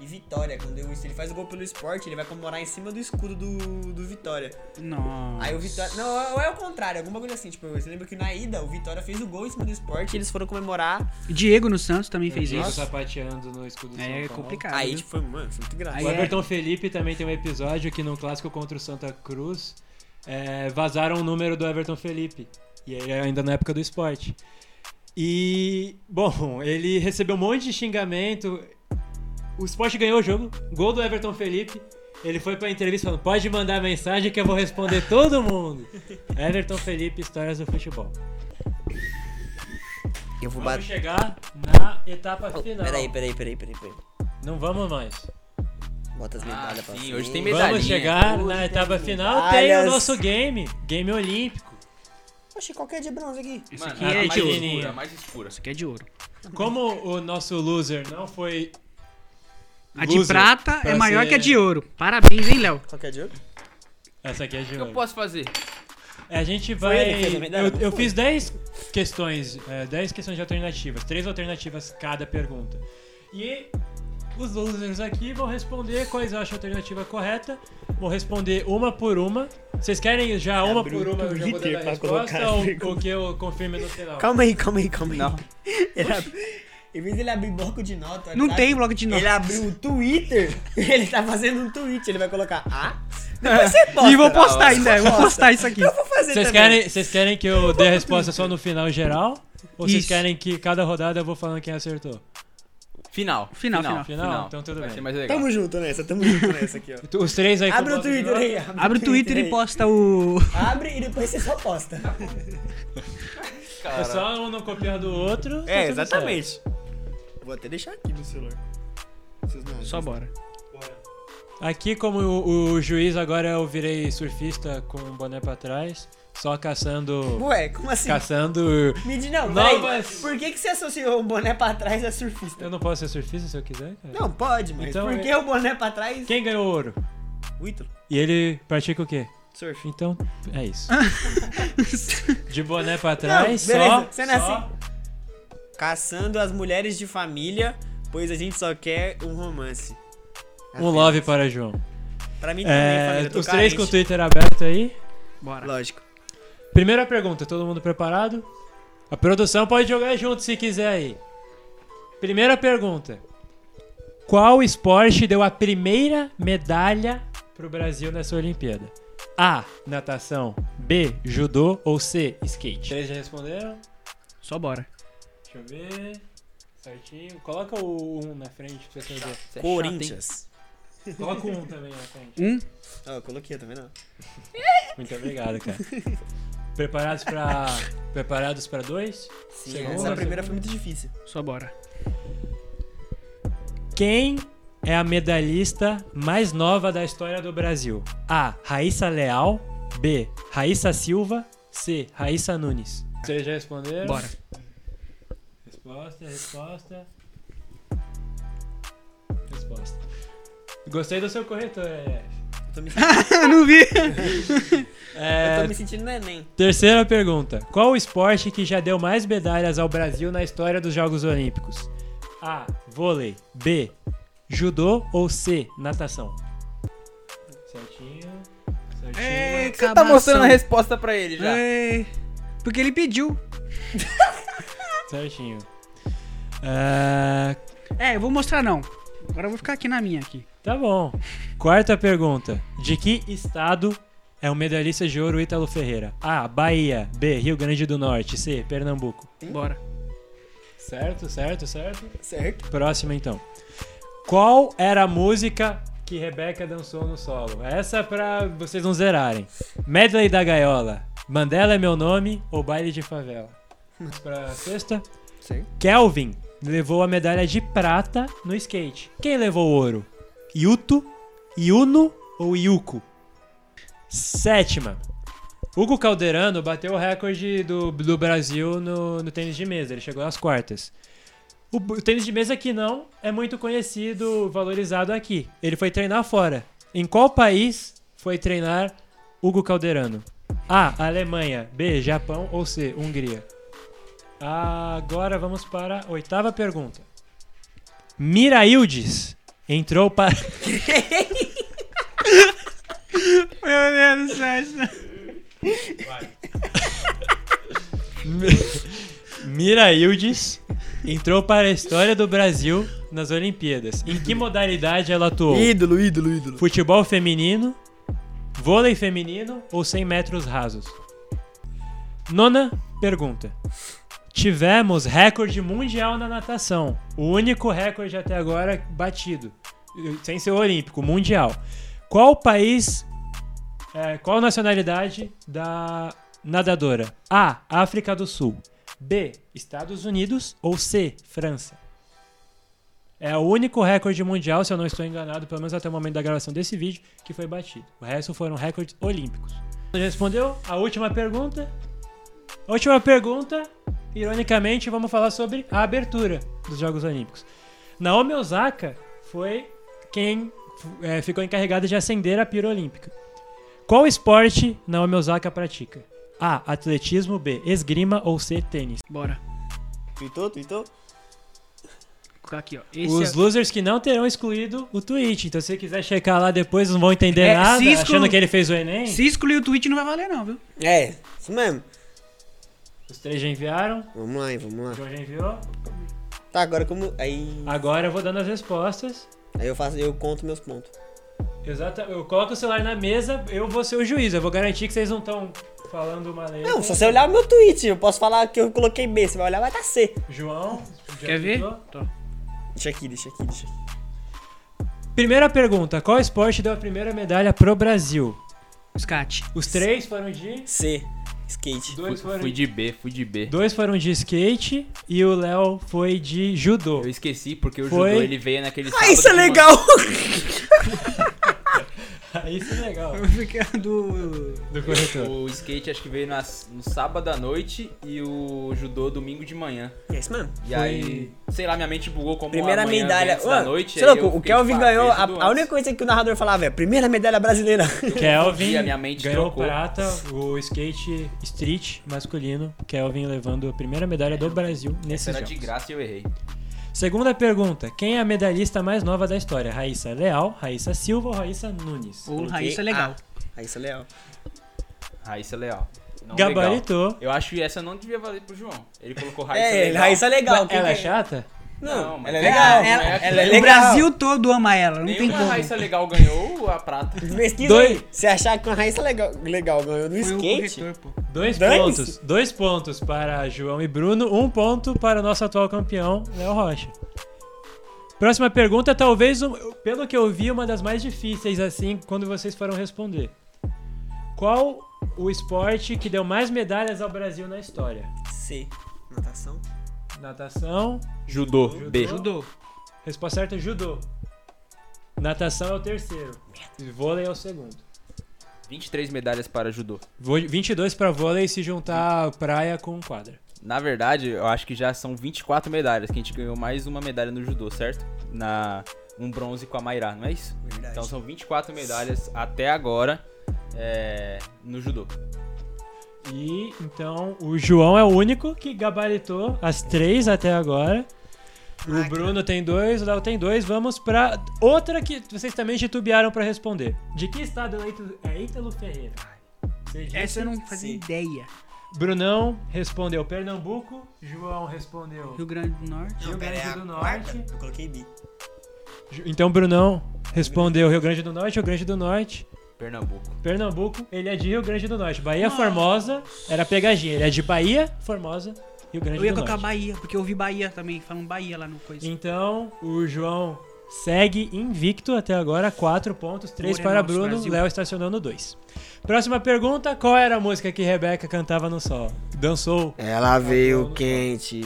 e vitória. Quando ele ele faz o gol pelo esporte, ele vai comemorar em cima do escudo do, do Vitória. Nossa. Aí o Vitória. Não, ou é o contrário, alguma coisa assim. Tipo, você lembra que na ida o Vitória fez o gol em cima do esporte e eles foram comemorar. Diego no Santos também fez Diego isso. sapateando no escudo do É São Paulo. complicado. Aí, tipo, foi, mano, foi muito grave. Aí O é- Everton Felipe também tem um episódio que no clássico contra o Santa Cruz é, vazaram o número do Everton Felipe. E ele é ainda na época do esporte. E, bom, [laughs] ele recebeu um monte de xingamento. O esporte ganhou o jogo, gol do Everton Felipe. Ele foi pra entrevista falando: pode mandar mensagem que eu vou responder todo mundo. [laughs] Everton Felipe, histórias do futebol. Eu vou Vamos bater. chegar na etapa final. Peraí, peraí, peraí, peraí, peraí. Não vamos mais. Bota as Ah, medalhas pra sim, hoje tem medalha. Vamos chegar Hoje na etapa final. Tem o nosso game, game olímpico. Oxe, qualquer de bronze aqui. Esse Mano, aqui é mais de ouro. escura, a mais escura. Esse aqui é de ouro. Como o nosso loser não foi. A de loser prata pra é maior ser- que a de ouro. Parabéns, hein, Léo? Qualquer de outro? Essa aqui é de O que eu ouro. posso fazer? A gente vai. ele que fez a medalha, Eu, não eu foi? fiz 10 questões, é, 10 questões de alternativas, três alternativas cada pergunta. E os losers aqui vão responder quais eu acho a alternativa correta. Vou responder uma por uma. Vocês querem já uma Abriu por uma o eu já vou Twitter dar a resposta ou, ou que eu confirme no final? Calma aí, calma aí, calma aí. Não. [laughs] Ele ab... Em vez de ele abrir bloco de nota, Não tem bloco de nota. Ele abriu o Twitter, [laughs] ele tá fazendo um tweet, ele vai colocar A. Depois você posta. E vou postar ainda, eu vou Posta. postar isso aqui. Eu vou fazer Vocês também. querem, vocês querem que eu dê a resposta só no final geral? Ou vocês Isso. querem que cada rodada eu vou falando quem acertou? Final. Final, final. Final? Então tudo Vai bem. ser mais legal. Tamo junto nessa, tamo junto nessa aqui, ó. [laughs] Os três aí Abre o Twitter aí. Abre o Twitter e aí. posta o. Abre e depois você só posta. É só um não copiar do outro. É, exatamente. Vou até deixar aqui no celular. Vocês não Só bora. certo. Aqui, como o, o juiz, agora eu virei surfista com o boné pra trás, só caçando. Ué, como assim? Caçando. Me diz, não, Novas-. Por que, que você associou o boné pra trás a surfista? Eu não posso ser surfista se eu quiser, cara? Não, pode, mas Então, por que o boné pra trás? Quem ganhou ouro? O Ítalo. E ele pratica o quê? Surf. Então, é isso. [laughs] De boné pra trás, Não, beleza, só. você não é só assim. Caçando as mulheres de família, pois a gente só quer um romance. Um love para João. Pra mim também, É, família. os três com o carente. Twitter aberto aí. Bora. Lógico. Primeira pergunta, todo mundo preparado? A produção pode jogar junto se quiser aí. Primeira pergunta. Qual esporte deu a primeira medalha pro Brasil nessa Olimpíada? A. Natação. B. Judô. Ou C. Skate. Três já responderam? Só bora. Deixa eu ver. Certinho. Coloca o 1 na frente pra você ver. Você é chato, hein? Corinthians. Coloca o 1 também na frente. Um. Ó, eu coloquei também, não. Muito obrigado, cara. [laughs] Preparados pra. [laughs] Preparados pra dois? Sim, Segunda, essa primeira foi muito difícil. Só bora. Quem é a medalhista mais nova da história do Brasil? A. Raíssa Leal. B. Raíssa Silva. C. Raíssa Nunes. Vocês já responderam? Bora. Resposta, resposta. Resposta. Gostei do seu corretor, é. [laughs] Eu tô me sentindo, não vi. eu É, tô me sentindo neném. Terceira pergunta. Qual o esporte que já deu mais medalhas ao Brasil na história dos Jogos Olímpicos? A. Vôlei. B. Judô. Ou C. Natação. Certinho. Certinho. É, Você tá mostrando a resposta pra ele já. É, porque ele pediu. [laughs] Certinho. É, É, eu vou mostrar não. Agora eu vou ficar aqui na minha aqui. tá bom. Quarta pergunta. De que estado é o medalhista de ouro Ítalo Ferreira? A. Bahia. B. Rio Grande do Norte. C. Pernambuco. Bora. Certo, certo, certo. Certo. Próxima então. Qual era a música que Rebeca dançou no solo? Essa é pra vocês não zerarem. Medley da Gaiola. Mandela é meu nome ou Baile de Favela? Vamos pra sexta. Certo. Kelvin levou a medalha de prata no skate. Quem levou o ouro? Yuto, Yuno ou Yuko? Sétima. Hugo Calderano bateu o recorde do, do Brasil no, no tênis de mesa. Ele chegou às quartas. O, o tênis de mesa aqui não é muito conhecido, valorizado aqui. Ele foi treinar fora. Em qual país foi treinar Hugo Calderano? A. Alemanha. B. Japão. Ou C. Hungria. Agora vamos para a oitava pergunta. Miraildes entrou para. [laughs] Meu Deus do céu. Miraildes entrou para a história do Brasil nas Olimpíadas. Em que modalidade ela atuou? Ídolo, ídolo, ídolo. Futebol feminino, vôlei feminino ou 100 metros rasos? Nona pergunta. Tivemos recorde mundial na natação. O único recorde até agora batido. Sem ser olímpico, mundial. Qual país. é, qual nacionalidade da nadadora? A. África do Sul. B. Estados Unidos. Ou C. França. É o único recorde mundial, se eu não estou enganado, pelo menos até o momento da gravação desse vídeo, que foi batido. O resto foram recordes olímpicos. Respondeu a última pergunta? A última pergunta, ironicamente, vamos falar sobre a abertura dos Jogos Olímpicos. Naomi Osaka foi quem é, ficou encarregada de acender a pira olímpica. Qual esporte Naomi Osaka pratica? A. Atletismo. B. Esgrima. Ou C. Tênis. Bora. Tweetou, tweetou? Vou colocar aqui, ó. Esse Os é... losers que não terão excluído o tweet. Então, se você quiser checar lá depois, não vão entender É, nada, exclu- achando que ele fez o Enem. Se excluir o tweet não vai valer não, viu? É, isso mesmo. Os três já enviaram. Vamos lá, hein, vamos O lá. João já enviou. Tá, agora como. Aí. Agora eu vou dando as respostas. Aí eu faço, eu conto meus pontos. Exato. Eu coloco o celular na mesa, eu vou ser o juiz. Eu vou garantir que vocês não estão falando uma letra. Não, só você olhar o meu tweet, eu posso falar que eu coloquei B, você vai olhar, vai estar C. João. já Quer ver? Tô. Deixa aqui, deixa aqui, deixa aqui. Primeira pergunta: qual esporte deu a primeira medalha pro Brasil? Scat. Os três foram de. C. Skate. Dois Fui, foram, fui de B, fui de B. dois foram de skate e o Léo foi de judô. Eu esqueci porque o Foi. judô ele veio naquele Ah, isso é legal! [laughs] [laughs] Isso é legal. do... Do corretor. O skate acho que veio nas- no sábado à noite e o judô domingo de manhã. É isso mesmo. E Foi- aí, sei lá, minha mente bugou como Primeira amanhã medalha. antes da Mano, noite. é aí louco, eu o fiquei, Kelvin pá, ganhou. fez A, a única coisa que o narrador falava é: primeira medalha brasileira. [laughs] Kelvin a minha mente ganhou trocou. prata, o skate street masculino. Kelvin levando a primeira medalha do Brasil nesses Era jogos. de graça e eu errei. Segunda pergunta: quem é a medalhista mais nova da história? Raíssa Leal, Raíssa Silva ou Raíssa Nunes? O Raíssa é legal. Isso é legal. Raíssa Leal. Não Gabaritou. legal. Eu acho que essa não devia valer pro João. Ele colocou Raíssa É, Legal. Raíssa é legal. Ela é que chata? Não, Não, ela é legal. Ela, é- ela é O legal. Brasil todo ama ela, não tem Nenhuma como. Raíssa Legal ganhou a prata. [laughs] Pesquisa Dois- aí. Se achar que uma Raíssa legal, legal ganhou no Foi o skate, corretor, pô. Dois pontos. Dois pontos para João e Bruno, um ponto para o nosso atual campeão, Léo Rocha. Próxima pergunta, talvez, pelo que eu vi, uma das mais difíceis, assim, quando vocês foram responder. Qual o esporte que deu mais medalhas ao Brasil na história? C. Natação. Natação. Judô. Judô. B. Judô. Resposta certa, judô. Natação é o terceiro. E vôlei é o segundo. 23 medalhas para judô. Vo- 22 para vôlei se juntar praia com quadra. Na verdade, eu acho que já são 24 medalhas, que a gente ganhou mais uma medalha no judô, certo? Na um bronze com a Mayra, não é isso? Verdade. Então são 24 medalhas até agora é, no judô. E então o João é o único que gabaritou as três até agora. O. Bruno tem dois, o Léo tem dois. Vamos pra outra que vocês também titubearam pra responder. De que estado é Ítalo- é Ítalo Ferreira? Essa eu não fazia Sim. ideia. Brunão respondeu Pernambuco. João respondeu. Rio Grande do Norte. Rio Grande é do. Norte. Eu coloquei B. Então Brunão respondeu Rio Grande do Norte, Rio Grande do Norte. Pernambuco. Pernambuco, ele é de Rio Grande do Norte. Bahia Formosa era pegadinha. Ele é de Bahia, Formosa, Rio Grande Eu ia do colocar Norte. Bahia, porque eu ouvi Bahia também, falam Bahia lá no coisa. Então, o João segue invicto até agora, 4 pontos, 3 Ouro é para nosso, Bruno, Brasil. Léo estacionando 2. Próxima pergunta, qual era a música que Rebeca cantava no sol? Dançou. Ela veio quente.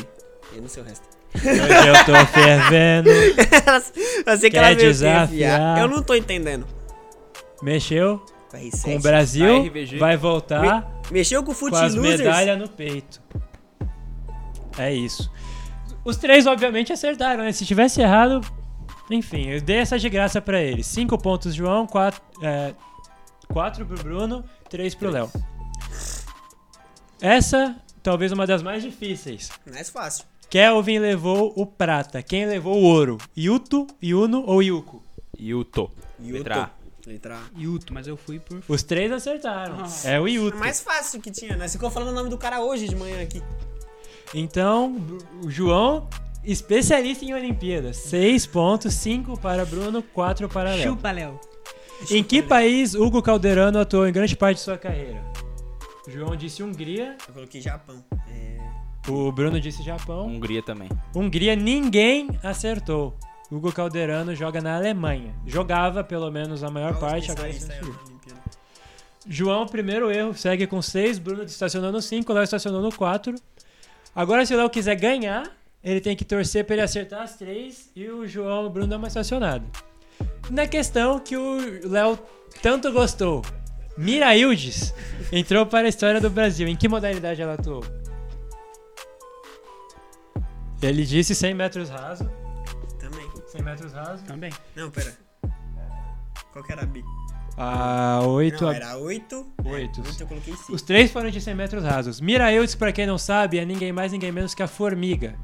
Eu não sei o resto. Hoje eu tô fervendo. [laughs] Eu sei que Quer ela veio desafiar? desafiar. Eu não tô entendendo. Mexeu R7. com o Brasil, vai voltar Mexeu com o Foot com as Losers? medalhas no peito. É isso. Os três, obviamente, acertaram, né? Se tivesse errado, enfim, eu dei essa de graça pra eles. Cinco pontos, João, quatro, é, quatro pro Bruno, três pro Léo. Essa, talvez uma das mais difíceis. Mais fácil. Kelvin levou o prata. Quem levou o ouro? Yuto, Yuno ou Yuko? Yuto. Yuto. Letra A. Yuto, mas eu fui por. Os três acertaram. Ah. É o É Yuto. mais fácil que tinha, né? Você ficou falando o nome do cara hoje de manhã aqui. Então, o João, especialista em Olimpíadas. 6 pontos, 5 para Bruno, 4 para Léo. Chupa, Léo. Em que país Hugo Calderano atuou em grande parte de sua carreira? O João disse Hungria, Eu coloquei Japão. É... o Bruno disse Japão. Hungria também. Hungria ninguém acertou. Hugo Calderano joga na Alemanha. Jogava, pelo menos, a maior parte. Agora. João, primeiro erro, segue com 6. Bruno estacionou no 5, Léo estacionou no 4. Agora, se o Léo quiser ganhar, ele tem que torcer pra ele acertar as três e o João e o Bruno dar uma estacionada. Na questão que o Léo tanto gostou, Miraildes entrou para a história do Brasil. Em que modalidade ela atuou? Ele disse 100 metros raso. Também. 100 metros raso. Também. Não, pera. Qual que era a B? A 8 Não, a era 8. Oito. 8 eu coloquei 5. Os três foram de 100 metros rasos. Miraildes, pra quem não sabe, é ninguém mais, ninguém menos que a Formiga,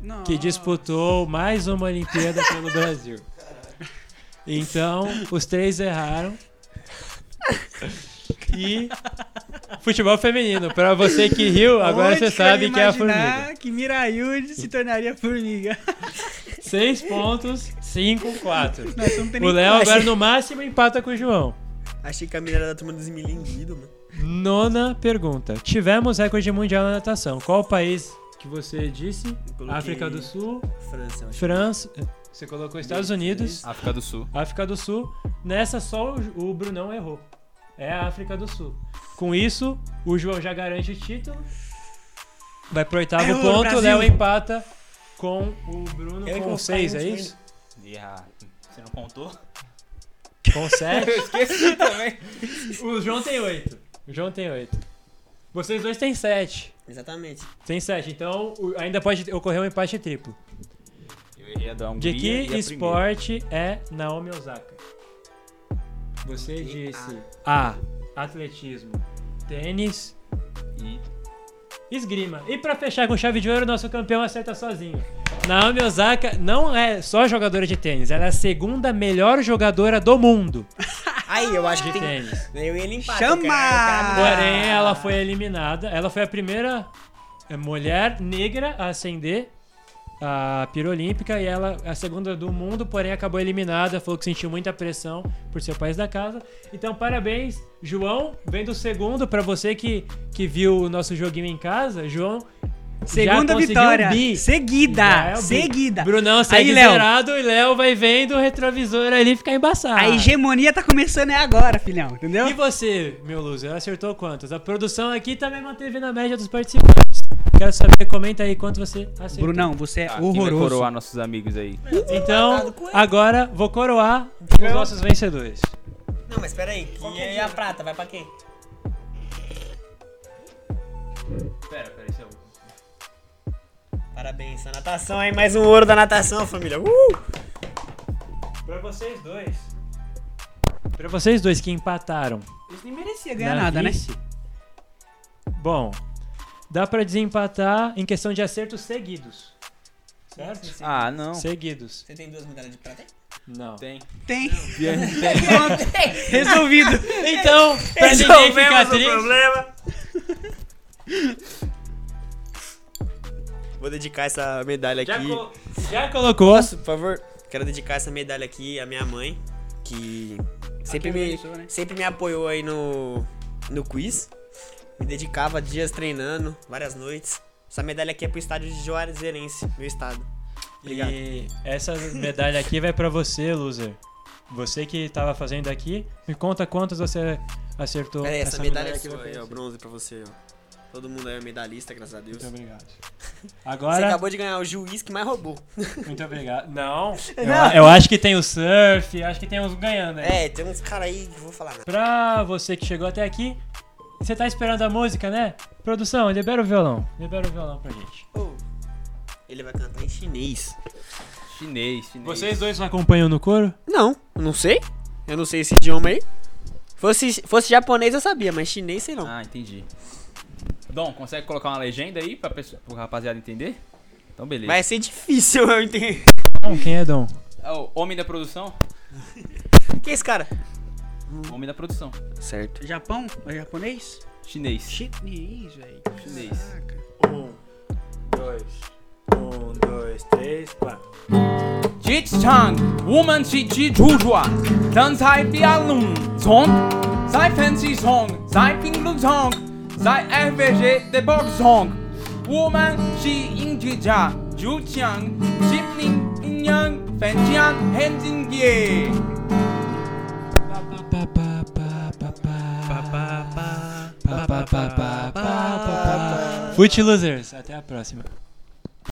Não. que disputou mais uma Olimpíada pelo [laughs] Brasil. Então, os três erraram. E futebol feminino. Pra você que riu, agora Onde você sabe que é a Formiga. que Mirailde se tornaria formiga. [laughs] Seis pontos, cinco, quatro. Tem O Léo achei- agora no máximo empata com o João. Achei que a mina era da turma dos milinguidos, mano. Nona pergunta. Tivemos recorde mundial na natação. Qual o país que você disse? África do Sul, França. França. Você colocou Estados Unidos, África do Sul. África do Sul. Nessa só o, o Brunão errou. É a África do Sul. Com isso, o João já garante o título. Vai pro oitavo É ponto, o. Léo empata com o Bruno Eu que com vou seis, ficar é em isso? E a... Você não contou? Com sete. [laughs] Eu esqueci também. o João tem oito. O João tem oito. Vocês dois têm sete. Exatamente. Tem sete, então o- ainda pode ocorrer um empate triplo. Eu errei a da De que esporte é Naomi Osaka? Você disse A. Atletismo. Tênis. E Esgrima. E pra fechar com chave de ouro, nosso campeão acerta sozinho. Naomi Osaka não é só jogadora de tênis, ela é a segunda melhor jogadora do mundo [laughs] Aí, eu acho de que tem. tênis. Eu ia limpar. Chama! quero mudar. Porém, ela foi eliminada. Ela foi a primeira eh, mulher negra a ascender a pira olímpica e ela a segunda do mundo, porém acabou eliminada. Falou que sentiu muita pressão por ser o país da casa. Então, parabéns, João. Vem do segundo para você que, que viu o nosso joguinho em casa. João. Segunda vitória. bi. Seguida. É seguida. Brunão segue Aí, Léo. zerado e Léo vai vendo o retrovisor ali ficar embaçado. A hegemonia tá começando é agora, filhão. Entendeu? E você, meu loser, acertou quantos? A produção aqui também manteve na média dos participantes. Quero saber, comenta aí quanto você acertou. Brunão, você é Ah, horroroso. coroar nossos amigos aí? Então, ele. agora vou coroar os nossos vencedores. Não, mas pera aí. E, e a prata, vai pra quem? Pera, pera, isso é. Parabéns, a natação aí. Mais um ouro da natação, família. Uh! Pra vocês dois. Pra vocês dois que empataram. Eles nem mereciam ganhar na nada, né? vice, Bom, dá pra desempatar em questão de acertos seguidos. Certo? Ah, não. Seguidos. Você tem duas medalhas de prata aí? Não. Tem. Tem. [laughs] Tem. [laughs] Resolvido. Então, pra ninguém ficar triste. problema. [laughs] Vou dedicar essa medalha Já, aqui. já colocou. Posso, por favor? Quero dedicar essa medalha aqui à minha mãe, que sempre me, né? sempre me apoiou aí no, no quiz. Me dedicava dias treinando, várias noites. Essa medalha aqui é pro estádio de Juazeirense, meu estado. Obrigado. E essa medalha aqui vai pra você, loser. Você que tava fazendo aqui, me conta quantas você acertou. É, essa, medalha, aqui aqui pra ó, você. bronze pra você, ó. Todo mundo é medalhista, graças a Deus. Muito obrigado. [laughs] Você Agora, acabou de ganhar o juiz que mais roubou. muito obrigado. [laughs] Não, eu, Não. eu acho que tem o surf, acho que tem uns ganhando aí. É, tem uns caras aí que eu vou falar nada. Pra você que chegou até aqui, você tá esperando a música, né? Produção, libera o violão. Libera o violão pra gente. Ô, ele vai cantar em chinês. Chinês, chinês. Vocês dois não acompanham no coro? Não, não sei. Eu não sei esse idioma aí. Fosse, fosse japonês eu sabia, mas chinês sei não. Ah, entendi. Dom, consegue colocar uma legenda aí pra pessoa, pro rapaziada entender? Então, beleza. Vai ser difícil eu entender. Dom, quem é Dom? Ah, o homem da produção? Quem é esse cara? Homem da produção. Certo. Japão? É japonês? Chinês. Chinês, velho. Chinês. Caraca. Um, dois. Um, dois, três, quatro. Jichang, woman chi chi chujua, dan sai bia lung song, sai fancy song, sai ping lung song, sai FVG de box song, woman chi ing chi ja, ju chiang, ship ning ing yang, fan jian hen jin ye. Foot Losers, até a próxima.